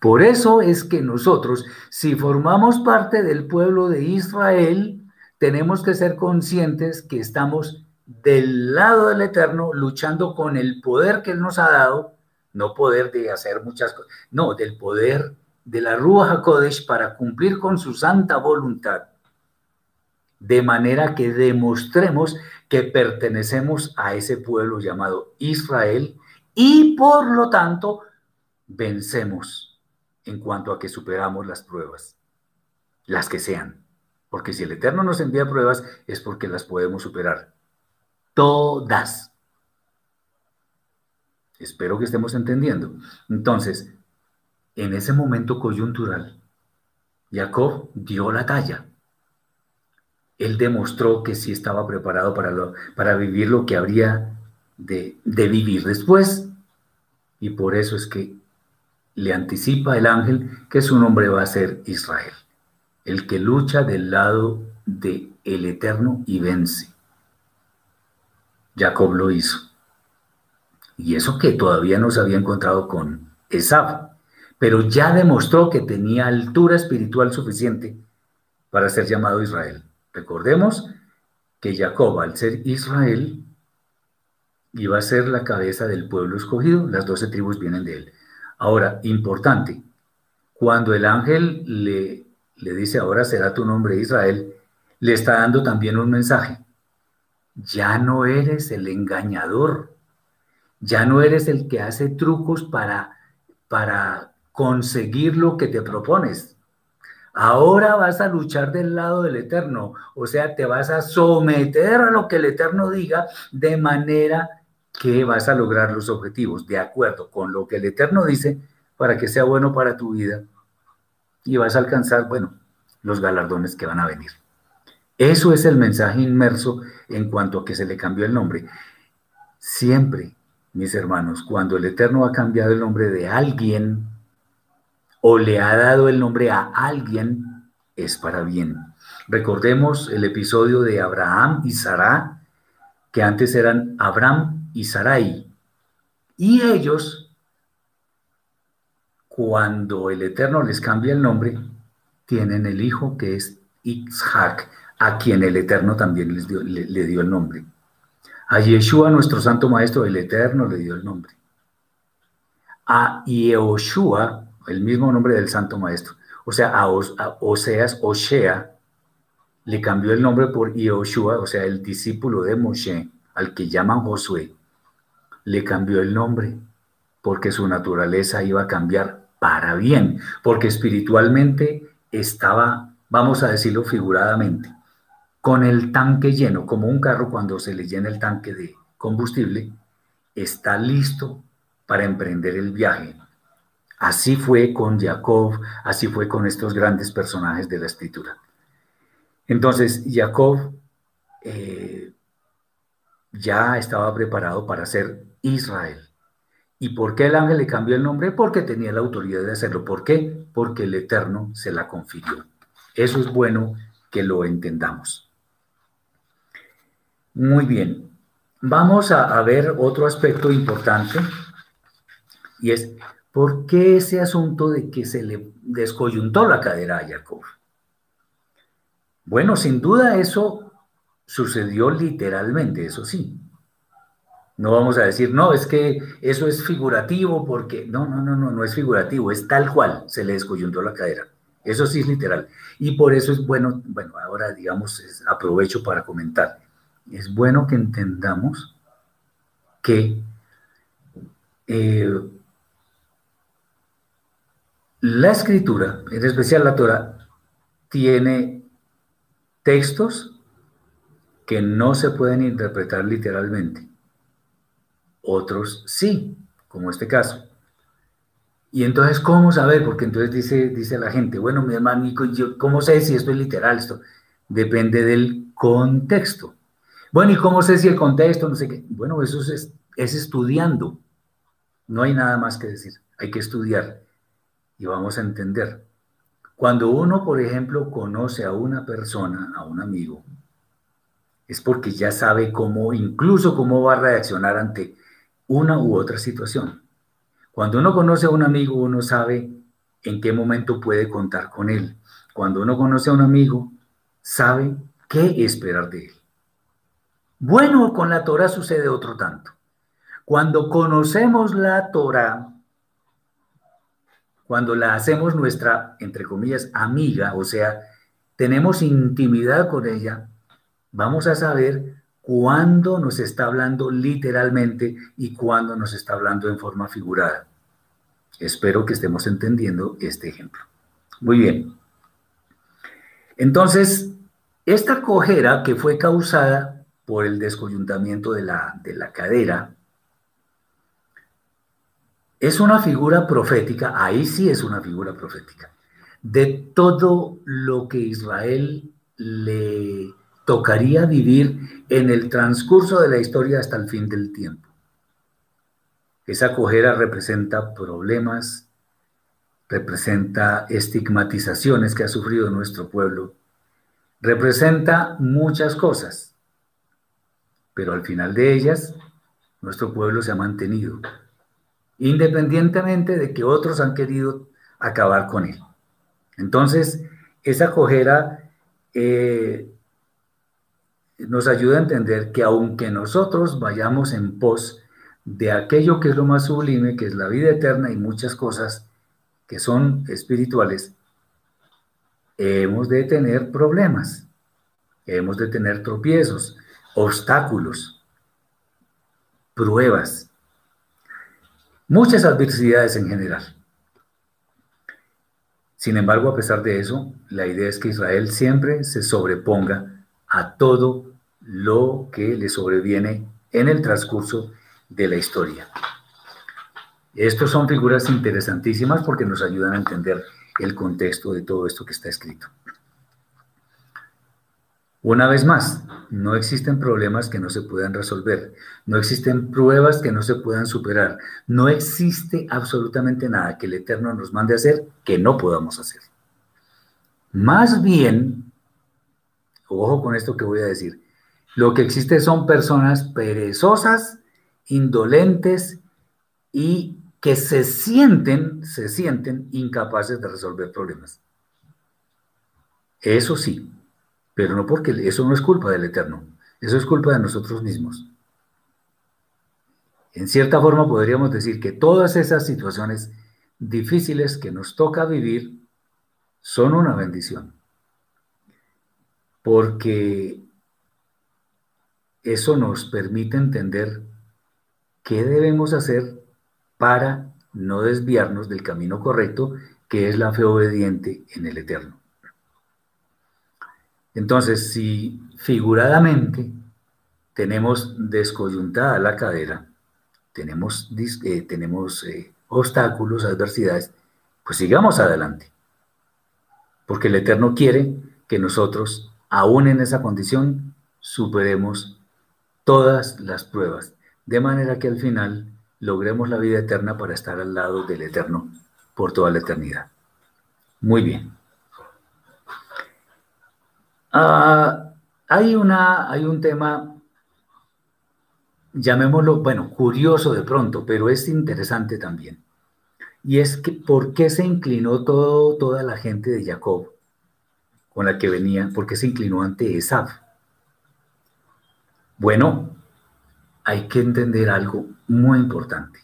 Por eso es que nosotros, si formamos parte del pueblo de Israel, tenemos que ser conscientes que estamos del lado del Eterno, luchando con el poder que Él nos ha dado, no poder de hacer muchas cosas, no, del poder de la Rúa HaKodesh para cumplir con su santa voluntad, de manera que demostremos que pertenecemos a ese pueblo llamado Israel y por lo tanto vencemos en cuanto a que superamos las pruebas, las que sean. Porque si el Eterno nos envía pruebas es porque las podemos superar todas. Espero que estemos entendiendo. Entonces, en ese momento coyuntural, Jacob dio la talla. Él demostró que sí estaba preparado para, para vivir lo que habría de, de vivir después. Y por eso es que le anticipa el ángel que su nombre va a ser Israel, el que lucha del lado de el Eterno y vence. Jacob lo hizo. Y eso que todavía no se había encontrado con Esab, pero ya demostró que tenía altura espiritual suficiente para ser llamado Israel. Recordemos que Jacob, al ser Israel, iba a ser la cabeza del pueblo escogido, las doce tribus vienen de él. Ahora, importante, cuando el ángel le, le dice, ahora será tu nombre Israel, le está dando también un mensaje ya no eres el engañador, ya no eres el que hace trucos para, para conseguir lo que te propones. Ahora vas a luchar del lado del Eterno, o sea, te vas a someter a lo que el Eterno diga de manera que vas a lograr los objetivos, de acuerdo con lo que el Eterno dice, para que sea bueno para tu vida y vas a alcanzar, bueno, los galardones que van a venir. Eso es el mensaje inmerso en cuanto a que se le cambió el nombre. Siempre, mis hermanos, cuando el Eterno ha cambiado el nombre de alguien o le ha dado el nombre a alguien, es para bien. Recordemos el episodio de Abraham y Sarah, que antes eran Abraham y Sarai. Y ellos, cuando el Eterno les cambia el nombre, tienen el hijo que es Isaac a quien el Eterno también les dio, le, dio el nombre. A Yeshua, nuestro santo maestro, el Eterno, le dio el nombre. A Yehoshua, el mismo nombre del santo maestro. O sea, Oseas, Oshea, le cambió el nombre por Yehoshua, o sea, el discípulo de Moshe, al que llaman Josué. Le cambió el nombre porque su naturaleza iba a cambiar para bien, porque espiritualmente estaba, vamos a decirlo figuradamente, con el tanque lleno, como un carro cuando se le llena el tanque de combustible, está listo para emprender el viaje. Así fue con Jacob, así fue con estos grandes personajes de la escritura. Entonces, Jacob eh, ya estaba preparado para ser Israel. ¿Y por qué el ángel le cambió el nombre? Porque tenía la autoridad de hacerlo. ¿Por qué? Porque el Eterno se la confirió. Eso es bueno que lo entendamos. Muy bien. Vamos a, ver otro aspecto importante y es ¿por qué ese asunto de que se le descoyuntó la cadera a Jacob? Bueno, sin duda eso sucedió literalmente, eso sí. No vamos a decir, no, es que eso es figurativo porque, no, no, no, no, no es figurativo, es tal cual, se le descoyuntó la cadera. Eso sí es literal. Y por eso es bueno, bueno, ahora digamos, aprovecho para comentar es bueno que entendamos que eh, la escritura, en especial la Torah, tiene textos que no se pueden interpretar literalmente. Otros sí, como este caso. Y entonces, ¿cómo saber? Porque entonces dice, dice la gente, bueno, mi hermano, ¿cómo sé si esto es literal? Esto depende del contexto. Bueno, ¿y cómo sé si el contexto, no sé qué? Bueno, eso es, es estudiando. No hay nada más que decir. Hay que estudiar y vamos a entender. Cuando uno, por ejemplo, conoce a una persona, a un amigo, es porque ya sabe cómo, incluso cómo va a reaccionar ante una u otra situación. Cuando uno conoce a un amigo, uno sabe en qué momento puede contar con él. Cuando uno conoce a un amigo, sabe qué esperar de él. Bueno, con la Torah sucede otro tanto. Cuando conocemos la Torah, cuando la hacemos nuestra, entre comillas, amiga, o sea, tenemos intimidad con ella, vamos a saber cuándo nos está hablando literalmente y cuándo nos está hablando en forma figurada. Espero que estemos entendiendo este ejemplo. Muy bien. Entonces, esta cojera que fue causada por el descoyuntamiento de la, de la cadera. Es una figura profética, ahí sí es una figura profética, de todo lo que Israel le tocaría vivir en el transcurso de la historia hasta el fin del tiempo. Esa cojera representa problemas, representa estigmatizaciones que ha sufrido nuestro pueblo, representa muchas cosas pero al final de ellas, nuestro pueblo se ha mantenido, independientemente de que otros han querido acabar con él. Entonces, esa cojera eh, nos ayuda a entender que aunque nosotros vayamos en pos de aquello que es lo más sublime, que es la vida eterna y muchas cosas que son espirituales, hemos de tener problemas, hemos de tener tropiezos, obstáculos, pruebas, muchas adversidades en general. Sin embargo, a pesar de eso, la idea es que Israel siempre se sobreponga a todo lo que le sobreviene en el transcurso de la historia. Estos son figuras interesantísimas porque nos ayudan a entender el contexto de todo esto que está escrito. Una vez más, no existen problemas que no se puedan resolver, no existen pruebas que no se puedan superar, no existe absolutamente nada que el Eterno nos mande a hacer que no podamos hacer. Más bien, ojo con esto que voy a decir, lo que existe son personas perezosas, indolentes y que se sienten, se sienten incapaces de resolver problemas. Eso sí, pero no porque eso no es culpa del Eterno, eso es culpa de nosotros mismos. En cierta forma podríamos decir que todas esas situaciones difíciles que nos toca vivir son una bendición. Porque eso nos permite entender qué debemos hacer para no desviarnos del camino correcto, que es la fe obediente en el Eterno. Entonces, si figuradamente tenemos descoyuntada la cadera, tenemos, eh, tenemos eh, obstáculos, adversidades, pues sigamos adelante. Porque el Eterno quiere que nosotros, aún en esa condición, superemos todas las pruebas, de manera que al final logremos la vida eterna para estar al lado del Eterno por toda la eternidad. Muy bien. Ah, hay, una, hay un tema llamémoslo, bueno, curioso de pronto, pero es interesante también. Y es que, ¿por qué se inclinó toda la gente de Jacob con la que venía? ¿Por qué se inclinó ante Esaf? Bueno, hay que entender algo muy importante.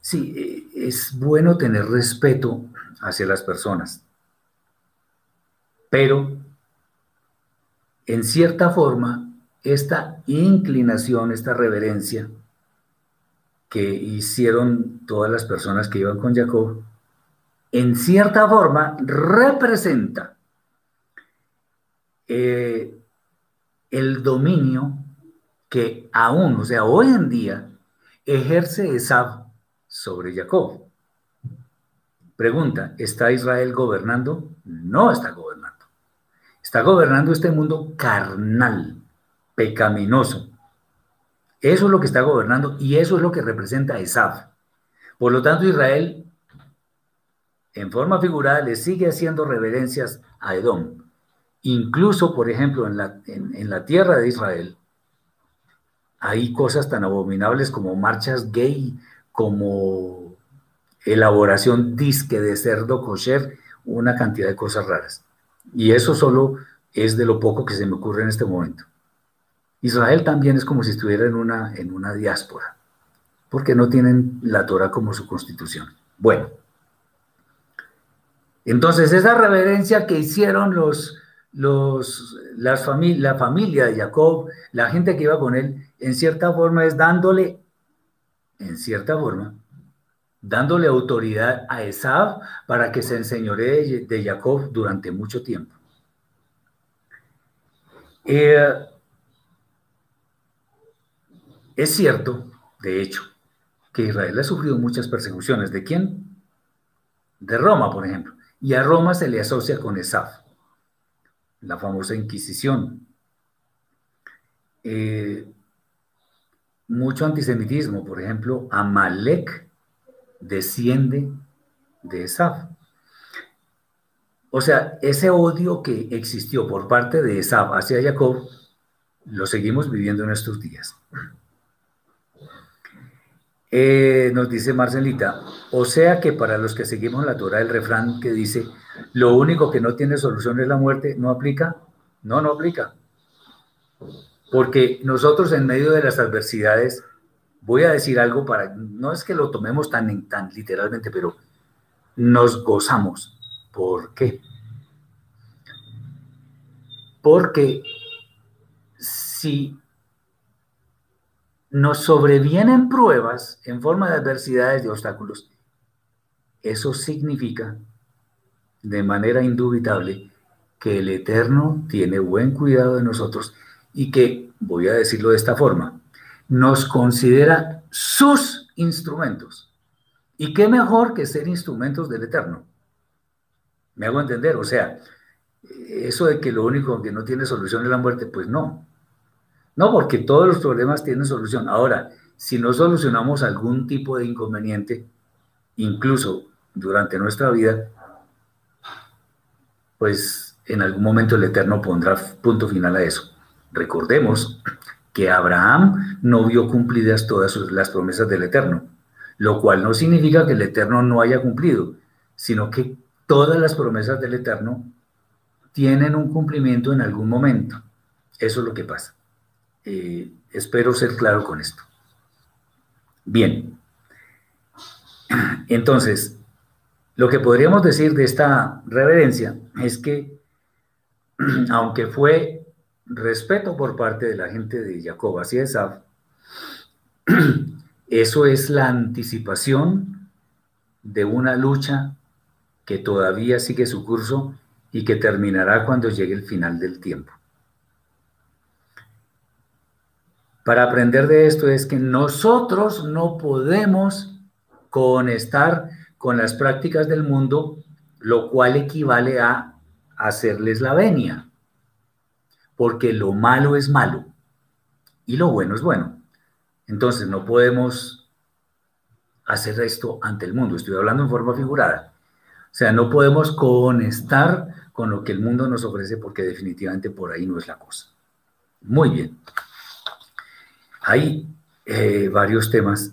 Sí, eh, es bueno tener respeto hacia las personas, pero en cierta forma esta inclinación, esta reverencia que hicieron todas las personas que iban con Jacob, en cierta forma representa eh, el dominio que aún, o sea, hoy en día, ejerce Esab sobre Jacob. Pregunta, ¿está Israel gobernando? No está gobernando. Está gobernando este mundo carnal, pecaminoso. Eso es lo que está gobernando y eso es lo que representa a Por lo tanto, Israel, en forma figurada, le sigue haciendo reverencias a Edom. Incluso, por ejemplo, en la, en la tierra de Israel, hay cosas tan abominables como marchas gay, como elaboración disque de cerdo kosher, una cantidad de cosas raras. Y eso solo es de lo poco que se me ocurre en este momento. Israel también es como si estuviera en una, en una diáspora, porque no tienen la Torah como su constitución. Bueno, entonces esa reverencia que hicieron los, los, las la familia de Jacob, la gente que iba con él, en cierta forma es dándole, en cierta forma, dándole autoridad a Esab para que se enseñoree de Jacob durante mucho tiempo. Eh, es cierto, de hecho, que Israel ha sufrido muchas persecuciones. ¿De quién? De Roma, por ejemplo. Y a Roma se le asocia con Esaf, la famosa Inquisición. Eh, mucho antisemitismo, por ejemplo, Amalek desciende de Esaf. O sea, ese odio que existió por parte de Esaf hacia Jacob, lo seguimos viviendo en estos días. Eh, nos dice Marcelita, o sea que para los que seguimos la Torah, el refrán que dice, lo único que no tiene solución es la muerte, ¿no aplica? No, no aplica. Porque nosotros en medio de las adversidades, voy a decir algo para, no es que lo tomemos tan, literalmente, pero nos gozamos. ¿Por qué? Porque si nos sobrevienen pruebas en forma de adversidades, de obstáculos, eso significa de manera indubitable que el Eterno tiene buen cuidado de nosotros y que, voy a decirlo de esta forma, nos considera sus instrumentos. ¿Y qué mejor que ser instrumentos del Eterno? Me hago entender, o sea, eso de que lo único que no tiene solución es la muerte, pues no. No, porque todos los problemas tienen solución. Ahora, si no solucionamos algún tipo de inconveniente, incluso durante nuestra vida, pues en algún momento el Eterno pondrá punto final a eso. Recordemos que Abraham no vio cumplidas todas las promesas del Eterno, lo cual no significa que el Eterno no haya cumplido, sino que todas las promesas del Eterno tienen un cumplimiento en algún momento. Eso es lo que pasa. Eh, espero ser claro con esto. Bien. Entonces, lo que podríamos decir de esta reverencia es que, aunque fue respeto por parte de la gente de Jacob hacia Esaf, eso es la anticipación de una lucha que todavía sigue su curso y que terminará cuando llegue el final del tiempo. Para aprender de esto es que nosotros no podemos conectar con las prácticas del mundo, lo cual equivale a hacerles la venia, porque lo malo es malo y lo bueno es bueno. Entonces no podemos hacer esto ante el mundo, estoy hablando en forma figurada. O sea, no podemos conectar con lo que el mundo nos ofrece porque definitivamente por ahí no es la cosa. Muy bien. Hay eh, varios temas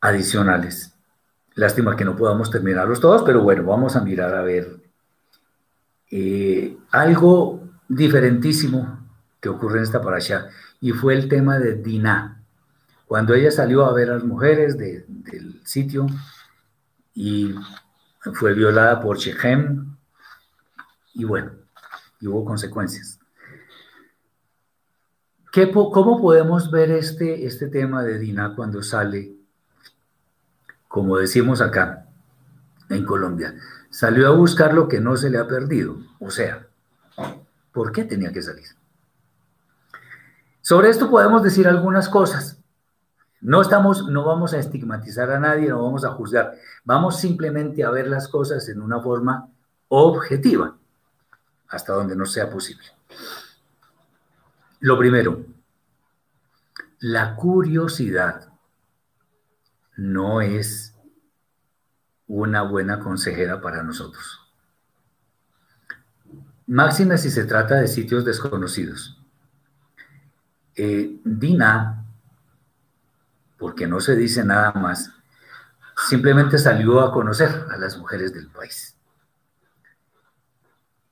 adicionales. Lástima que no podamos terminarlos todos, pero bueno, vamos a mirar a ver eh, algo diferentísimo que ocurre en esta parasha y fue el tema de Dinah. Cuando ella salió a ver a las mujeres del sitio y fue violada por Shechem y bueno, hubo consecuencias. ¿Qué, ¿Cómo podemos ver este, este tema de Dinah cuando sale como decimos acá en Colombia, salió a buscar lo que no se le ha perdido. O sea, ¿por qué tenía que salir? Sobre esto podemos decir algunas cosas. No estamos, no vamos a estigmatizar a nadie, no vamos a juzgar. Vamos simplemente a ver las cosas en una forma objetiva, hasta donde no sea posible. Lo primero, la curiosidad no es una buena consejera para nosotros. Máxima si se trata de sitios desconocidos. Eh, Dina, porque no se dice nada más, simplemente salió a conocer a las mujeres del país.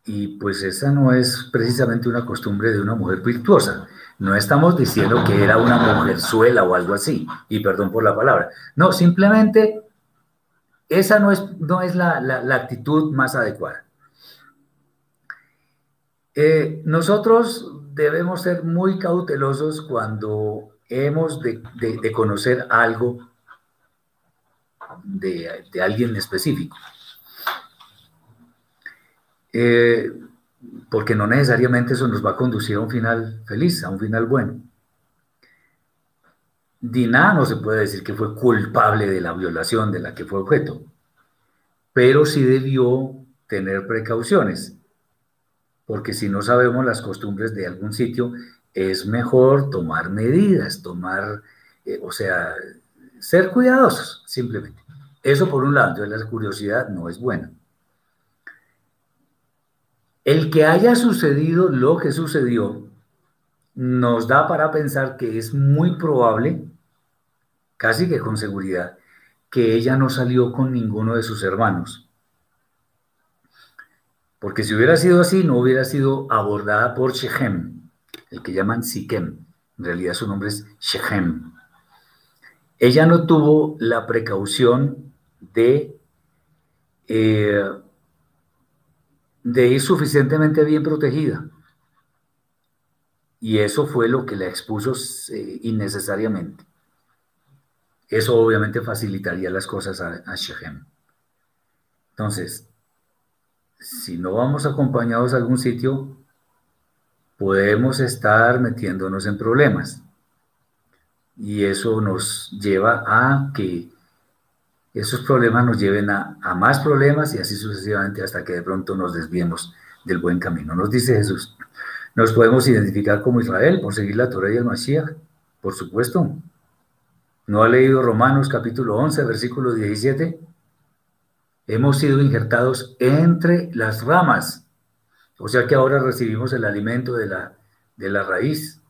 Y pues esa no es precisamente una costumbre de una mujer virtuosa. No estamos diciendo que era una mujerzuela o algo así, y perdón por la palabra. No, simplemente esa no es, no es la, actitud más adecuada. Eh, nosotros debemos ser muy cautelosos cuando hemos de, conocer algo de, alguien específico. Eh, porque no necesariamente eso nos va a conducir a un final feliz, a un final bueno. Dinah no se puede decir que fue culpable de la violación de la que fue objeto, pero sí debió tener precauciones, porque si no sabemos las costumbres de algún sitio, es mejor tomar medidas, tomar, eh, o sea, ser cuidadosos, simplemente. Eso por un lado, entonces la curiosidad no es buena. El que haya sucedido lo que sucedió nos da para pensar que es muy probable, casi que con seguridad, que ella no salió con ninguno de sus hermanos. Porque si hubiera sido así, no hubiera sido abordada por Shechem, el que llaman Sikem. En realidad su nombre es Shechem. Ella no tuvo la precaución de eh, de ir suficientemente bien protegida. Y eso fue lo que la expuso eh, innecesariamente. Eso obviamente facilitaría las cosas a, a Shechem. Entonces, si no vamos acompañados a algún sitio, podemos estar metiéndonos en problemas. Y eso nos lleva a que esos problemas nos lleven a, más problemas y así sucesivamente hasta que de pronto nos desviemos del buen camino. Nos dice Jesús, nos podemos identificar como Israel por seguir la Torah y el Mashiach, por supuesto. ¿No ha leído Romanos capítulo 11, versículo 17? Hemos sido injertados entre las ramas, o sea que ahora recibimos el alimento de la, de la raíz.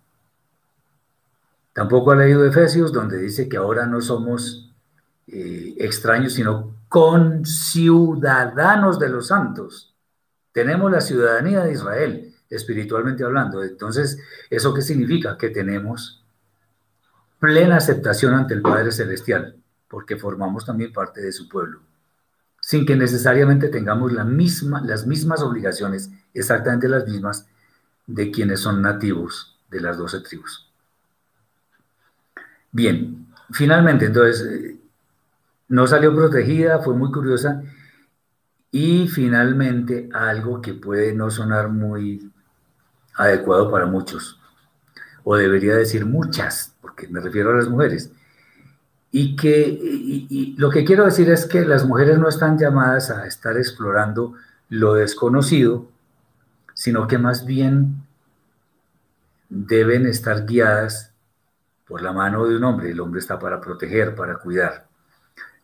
Tampoco ha leído Efesios, donde dice que ahora no somos eh, extraños, sino conciudadanos de los santos. Tenemos la ciudadanía de Israel, espiritualmente hablando. Entonces, ¿eso qué significa? Que tenemos plena aceptación ante el Padre Celestial, porque formamos también parte de su pueblo, sin que necesariamente tengamos la misma, las mismas obligaciones, exactamente las mismas, de quienes son nativos de las doce tribus. Bien, finalmente, entonces, eh, no salió protegida, fue muy curiosa, y finalmente algo que puede no sonar muy adecuado para muchos, o debería decir muchas, porque me refiero a las mujeres. Y que lo que quiero decir es que las mujeres no están llamadas a estar explorando lo desconocido, sino que más bien deben estar guiadas por la mano de un hombre. El hombre está para proteger, para cuidar.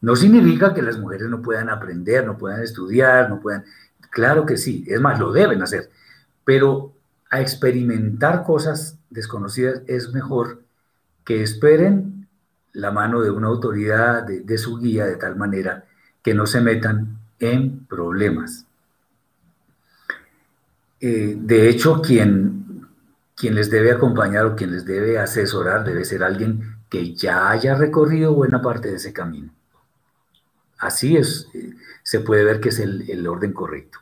No significa que las mujeres no puedan aprender, no puedan estudiar, no puedan... Claro que sí, es más, lo deben hacer, pero a experimentar cosas desconocidas es mejor que esperen la mano de una autoridad, de, su guía, de tal manera que no se metan en problemas. Eh, de hecho, quien, quien les debe acompañar o quien les debe asesorar debe ser alguien que ya haya recorrido buena parte de ese camino. Así es, eh, se puede ver que es el, el orden correcto.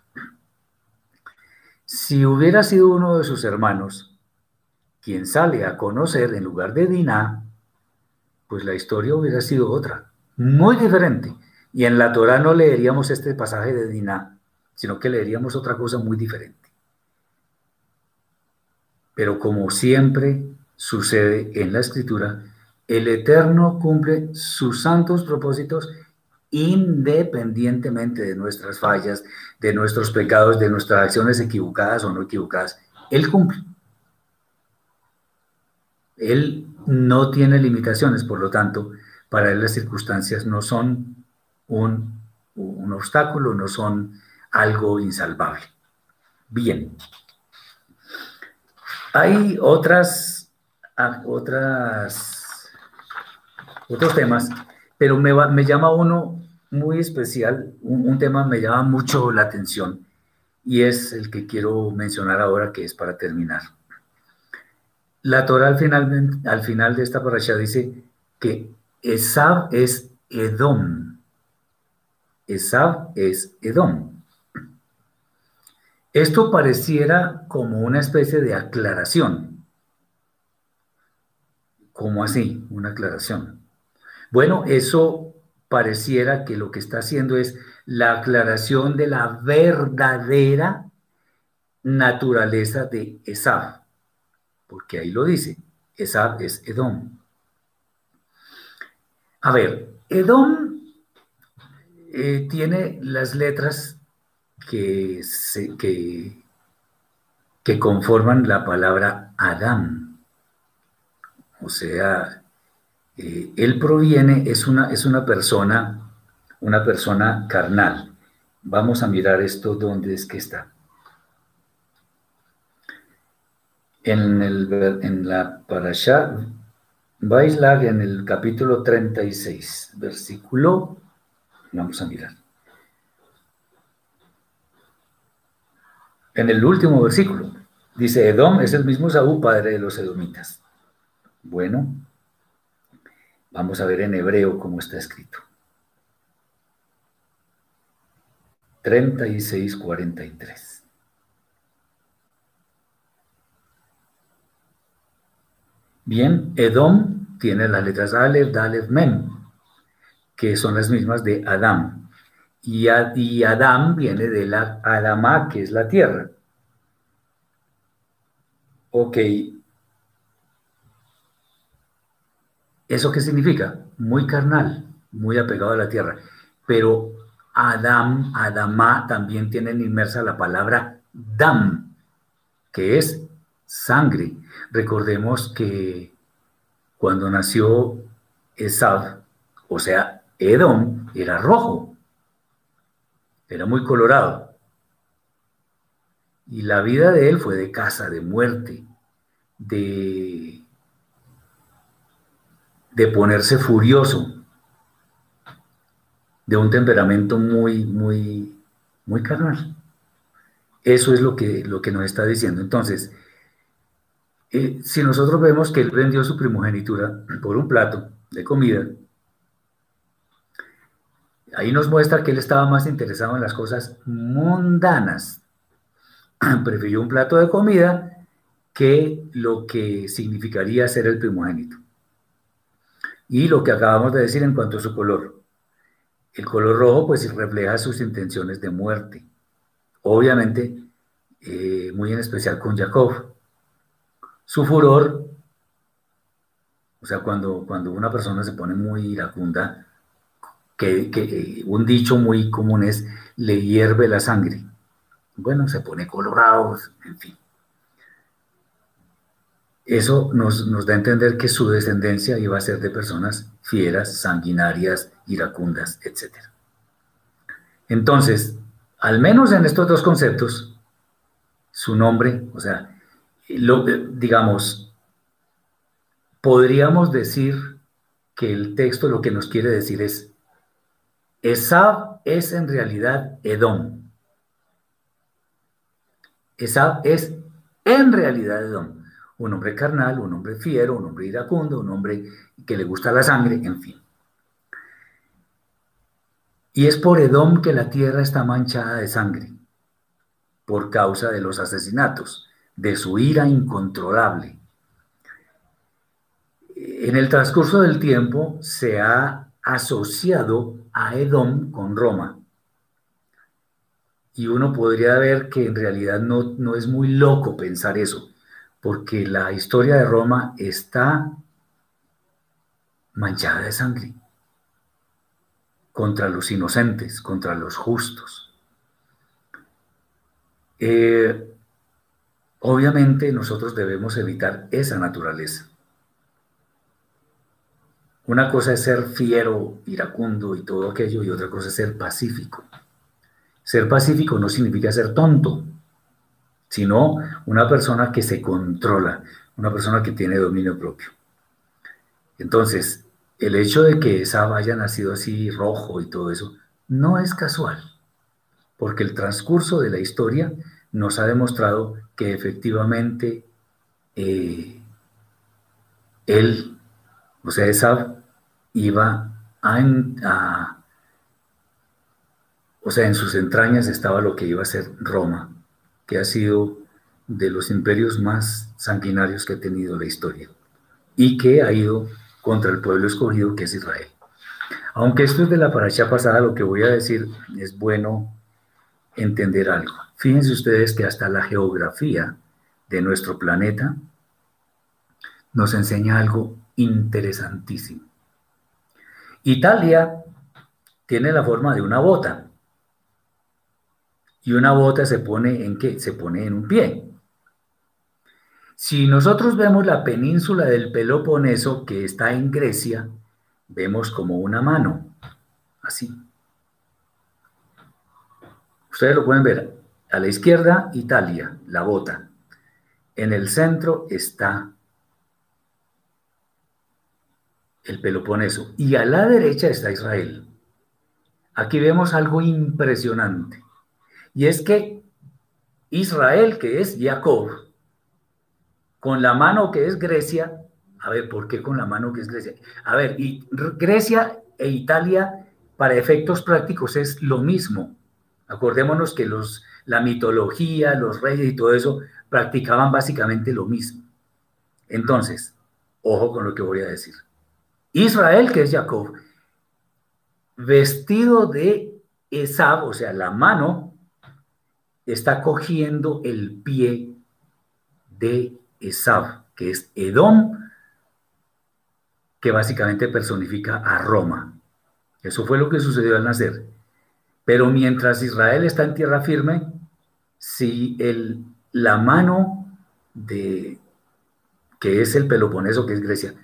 Si hubiera sido uno de sus hermanos quien sale a conocer en lugar de Diná, pues la historia hubiera sido otra, muy diferente. Y en la Torah no leeríamos este pasaje de Diná, sino que leeríamos otra cosa muy diferente. Pero como siempre sucede en la escritura, el Eterno cumple sus santos propósitos independientemente de nuestras fallas, de nuestros pecados, de nuestras acciones equivocadas o no equivocadas. Él cumple. Él no tiene limitaciones, por lo tanto, para él las circunstancias no son un, obstáculo, no son algo insalvable. Bien. Hay otras, ah, otras, otros temas pero me, me llama uno muy especial, un, tema me llama mucho la atención y es el que quiero mencionar ahora, que es para terminar. La Torah al final, al final de esta parasha dice que Esab es Edom. Esab es Edom. Esto pareciera como una especie de aclaración. ¿Cómo así? Una aclaración. Bueno, eso pareciera que lo que está haciendo es la aclaración de la verdadera naturaleza de Esab, porque ahí lo dice, Esab es Edom. A ver, Edom eh, tiene las letras que, que, que conforman la palabra Adán, o sea, eh, él proviene, es una, es una persona, una persona carnal. Vamos a mirar esto, ¿dónde es que está? En, el, en la Parashá Baislag, en el capítulo 36, versículo, vamos a mirar. En el último versículo, dice, Edom es el mismo Saúl, padre de los edomitas. Bueno, Vamos a ver en hebreo cómo está escrito. 36:43. Bien, Edom tiene las letras Aleph, Dalef, Mem, que son las mismas de Adam. Y, Adam viene de la Adama, que es la tierra. Ok, ¿Eso qué significa? Muy carnal, muy apegado a la tierra. Pero Adam, Adamá también tienen inmersa la palabra dam, que es sangre. Recordemos que cuando nació Esab, o sea, Edom, era rojo, era muy colorado. Y la vida de él fue de casa, de muerte, de de ponerse furioso, de un temperamento muy, muy, muy carnal. Eso es lo que, lo que nos está diciendo. Entonces, Eh, si nosotros vemos que él vendió su primogenitura por un plato de comida, ahí nos muestra que él estaba más interesado en las cosas mundanas. Prefirió un plato de comida que lo que significaría ser el primogénito. Y lo que acabamos de decir en cuanto a su color. El color rojo pues refleja sus intenciones de muerte. Obviamente, eh, muy en especial con Jacob. Su furor, o sea, cuando, cuando una persona se pone muy iracunda, que, eh, un dicho muy común es, le hierve la sangre. Bueno, se pone colorado, en fin. Eso nos, da a entender que su descendencia iba a ser de personas fieras, sanguinarias, iracundas, etc. Entonces, al menos en estos dos conceptos, su nombre, o sea, lo, digamos, podríamos decir que el texto lo que nos quiere decir es, Esab es en realidad Edom. Esab es en realidad Edom un hombre carnal, un hombre fiero, un hombre iracundo, un hombre que le gusta la sangre, en fin. Y es por Edom que la tierra está manchada de sangre, por causa de los asesinatos, de su ira incontrolable. En el transcurso del tiempo se ha asociado a Edom con Roma. Y uno podría ver que en realidad no, no es muy loco pensar eso porque la historia de Roma está manchada de sangre contra los inocentes, contra los justos. Eh, obviamente nosotros debemos evitar esa naturaleza. Una cosa es ser fiero, iracundo y todo aquello, y otra cosa es ser pacífico. Ser pacífico no significa ser tonto, sino una persona que se controla, una persona que tiene dominio propio. Entonces, el hecho de que esa haya nacido así rojo y todo eso, no es casual, porque el transcurso de la historia nos ha demostrado que efectivamente eh, él, o sea, esa iba a, o sea, en sus entrañas estaba lo que iba a ser Roma, que ha sido de los imperios más sanguinarios que ha tenido la historia y que ha ido contra el pueblo escogido que es Israel. Aunque esto es de la paracha pasada, lo que voy a decir es bueno entender algo. Fíjense ustedes que hasta la geografía de nuestro planeta nos enseña algo interesantísimo. Italia tiene la forma de una bota y una bota se pone en qué? Se pone en un pie. Si nosotros vemos la península del Peloponeso que está en Grecia, vemos como una mano, así. Ustedes lo pueden ver. A la izquierda, Italia, la bota. En el centro está el Peloponeso. Y a la derecha está Israel. Aquí vemos algo impresionante. Y es que Israel, que es Jacob, con la mano que es Grecia, a ver, ¿por qué con la mano que es Grecia? A ver, y Grecia e Italia, para efectos prácticos, es lo mismo. Acordémonos que los, la mitología, los reyes y todo eso practicaban básicamente lo mismo. Entonces, ojo con lo que voy a decir. Israel, que es Jacob, vestido de Esab, o sea, la mano está cogiendo el pie de Esab, que es Edom, que básicamente personifica a Roma. Eso fue lo que sucedió al nacer. Pero mientras Israel está en tierra firme, si el, la mano de, que es el Peloponeso, que es Grecia,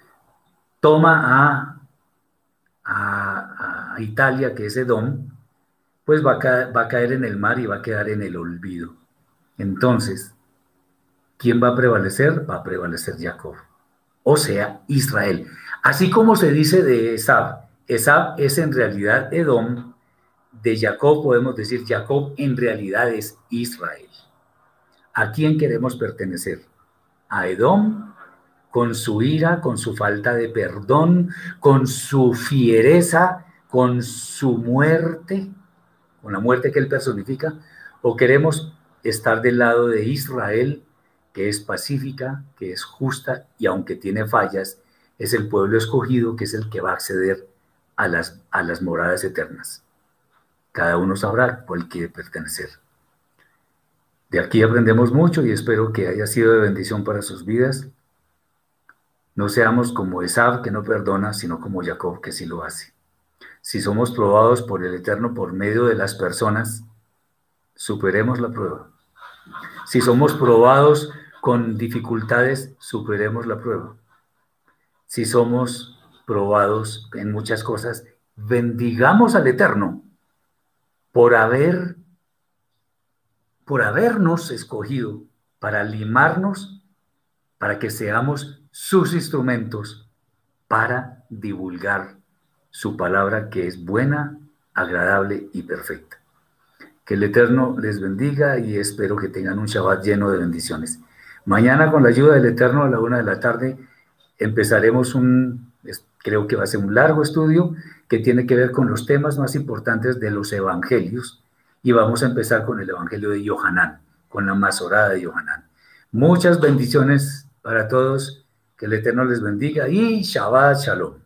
toma a, a Italia, que es Edom, pues va a, caer, en el mar y va a quedar en el olvido. Entonces, ¿quién va a prevalecer? Va a prevalecer Jacob, o sea, Israel. Así como se dice de Esab, Esab es en realidad Edom, de Jacob podemos decir Jacob en realidad es Israel. ¿A quién queremos pertenecer? a Edom con su ira, con su falta de perdón, con su fiereza, con su muerte, con la muerte que él personifica, o queremos estar del lado de Israel, que es pacífica, que es justa y aunque tiene fallas, es el pueblo escogido que es el que va a acceder a las, a las moradas eternas. Cada uno sabrá cuál quiere pertenecer. De aquí aprendemos mucho y espero que haya sido de bendición para sus vidas. No seamos como Esab, que no perdona, sino como Jacob, que sí lo hace. Si somos probados por el Eterno por medio de las personas, superemos la prueba. Si somos probados con dificultades, superemos la prueba. Si somos probados en muchas cosas, bendigamos al Eterno por haber por habernos escogido para limarnos, para que seamos sus instrumentos para divulgar su palabra que es buena, agradable y perfecta. Que el Eterno les bendiga y espero que tengan un Shabbat lleno de bendiciones. Mañana con la ayuda del Eterno a la una de la tarde empezaremos un, creo que va a ser un largo estudio que tiene que ver con los temas más importantes de los evangelios y vamos a empezar con el Evangelio de Yohanan, con la masorada de Yohanan. Muchas bendiciones para todos, que el Eterno les bendiga y Shabbat Shalom.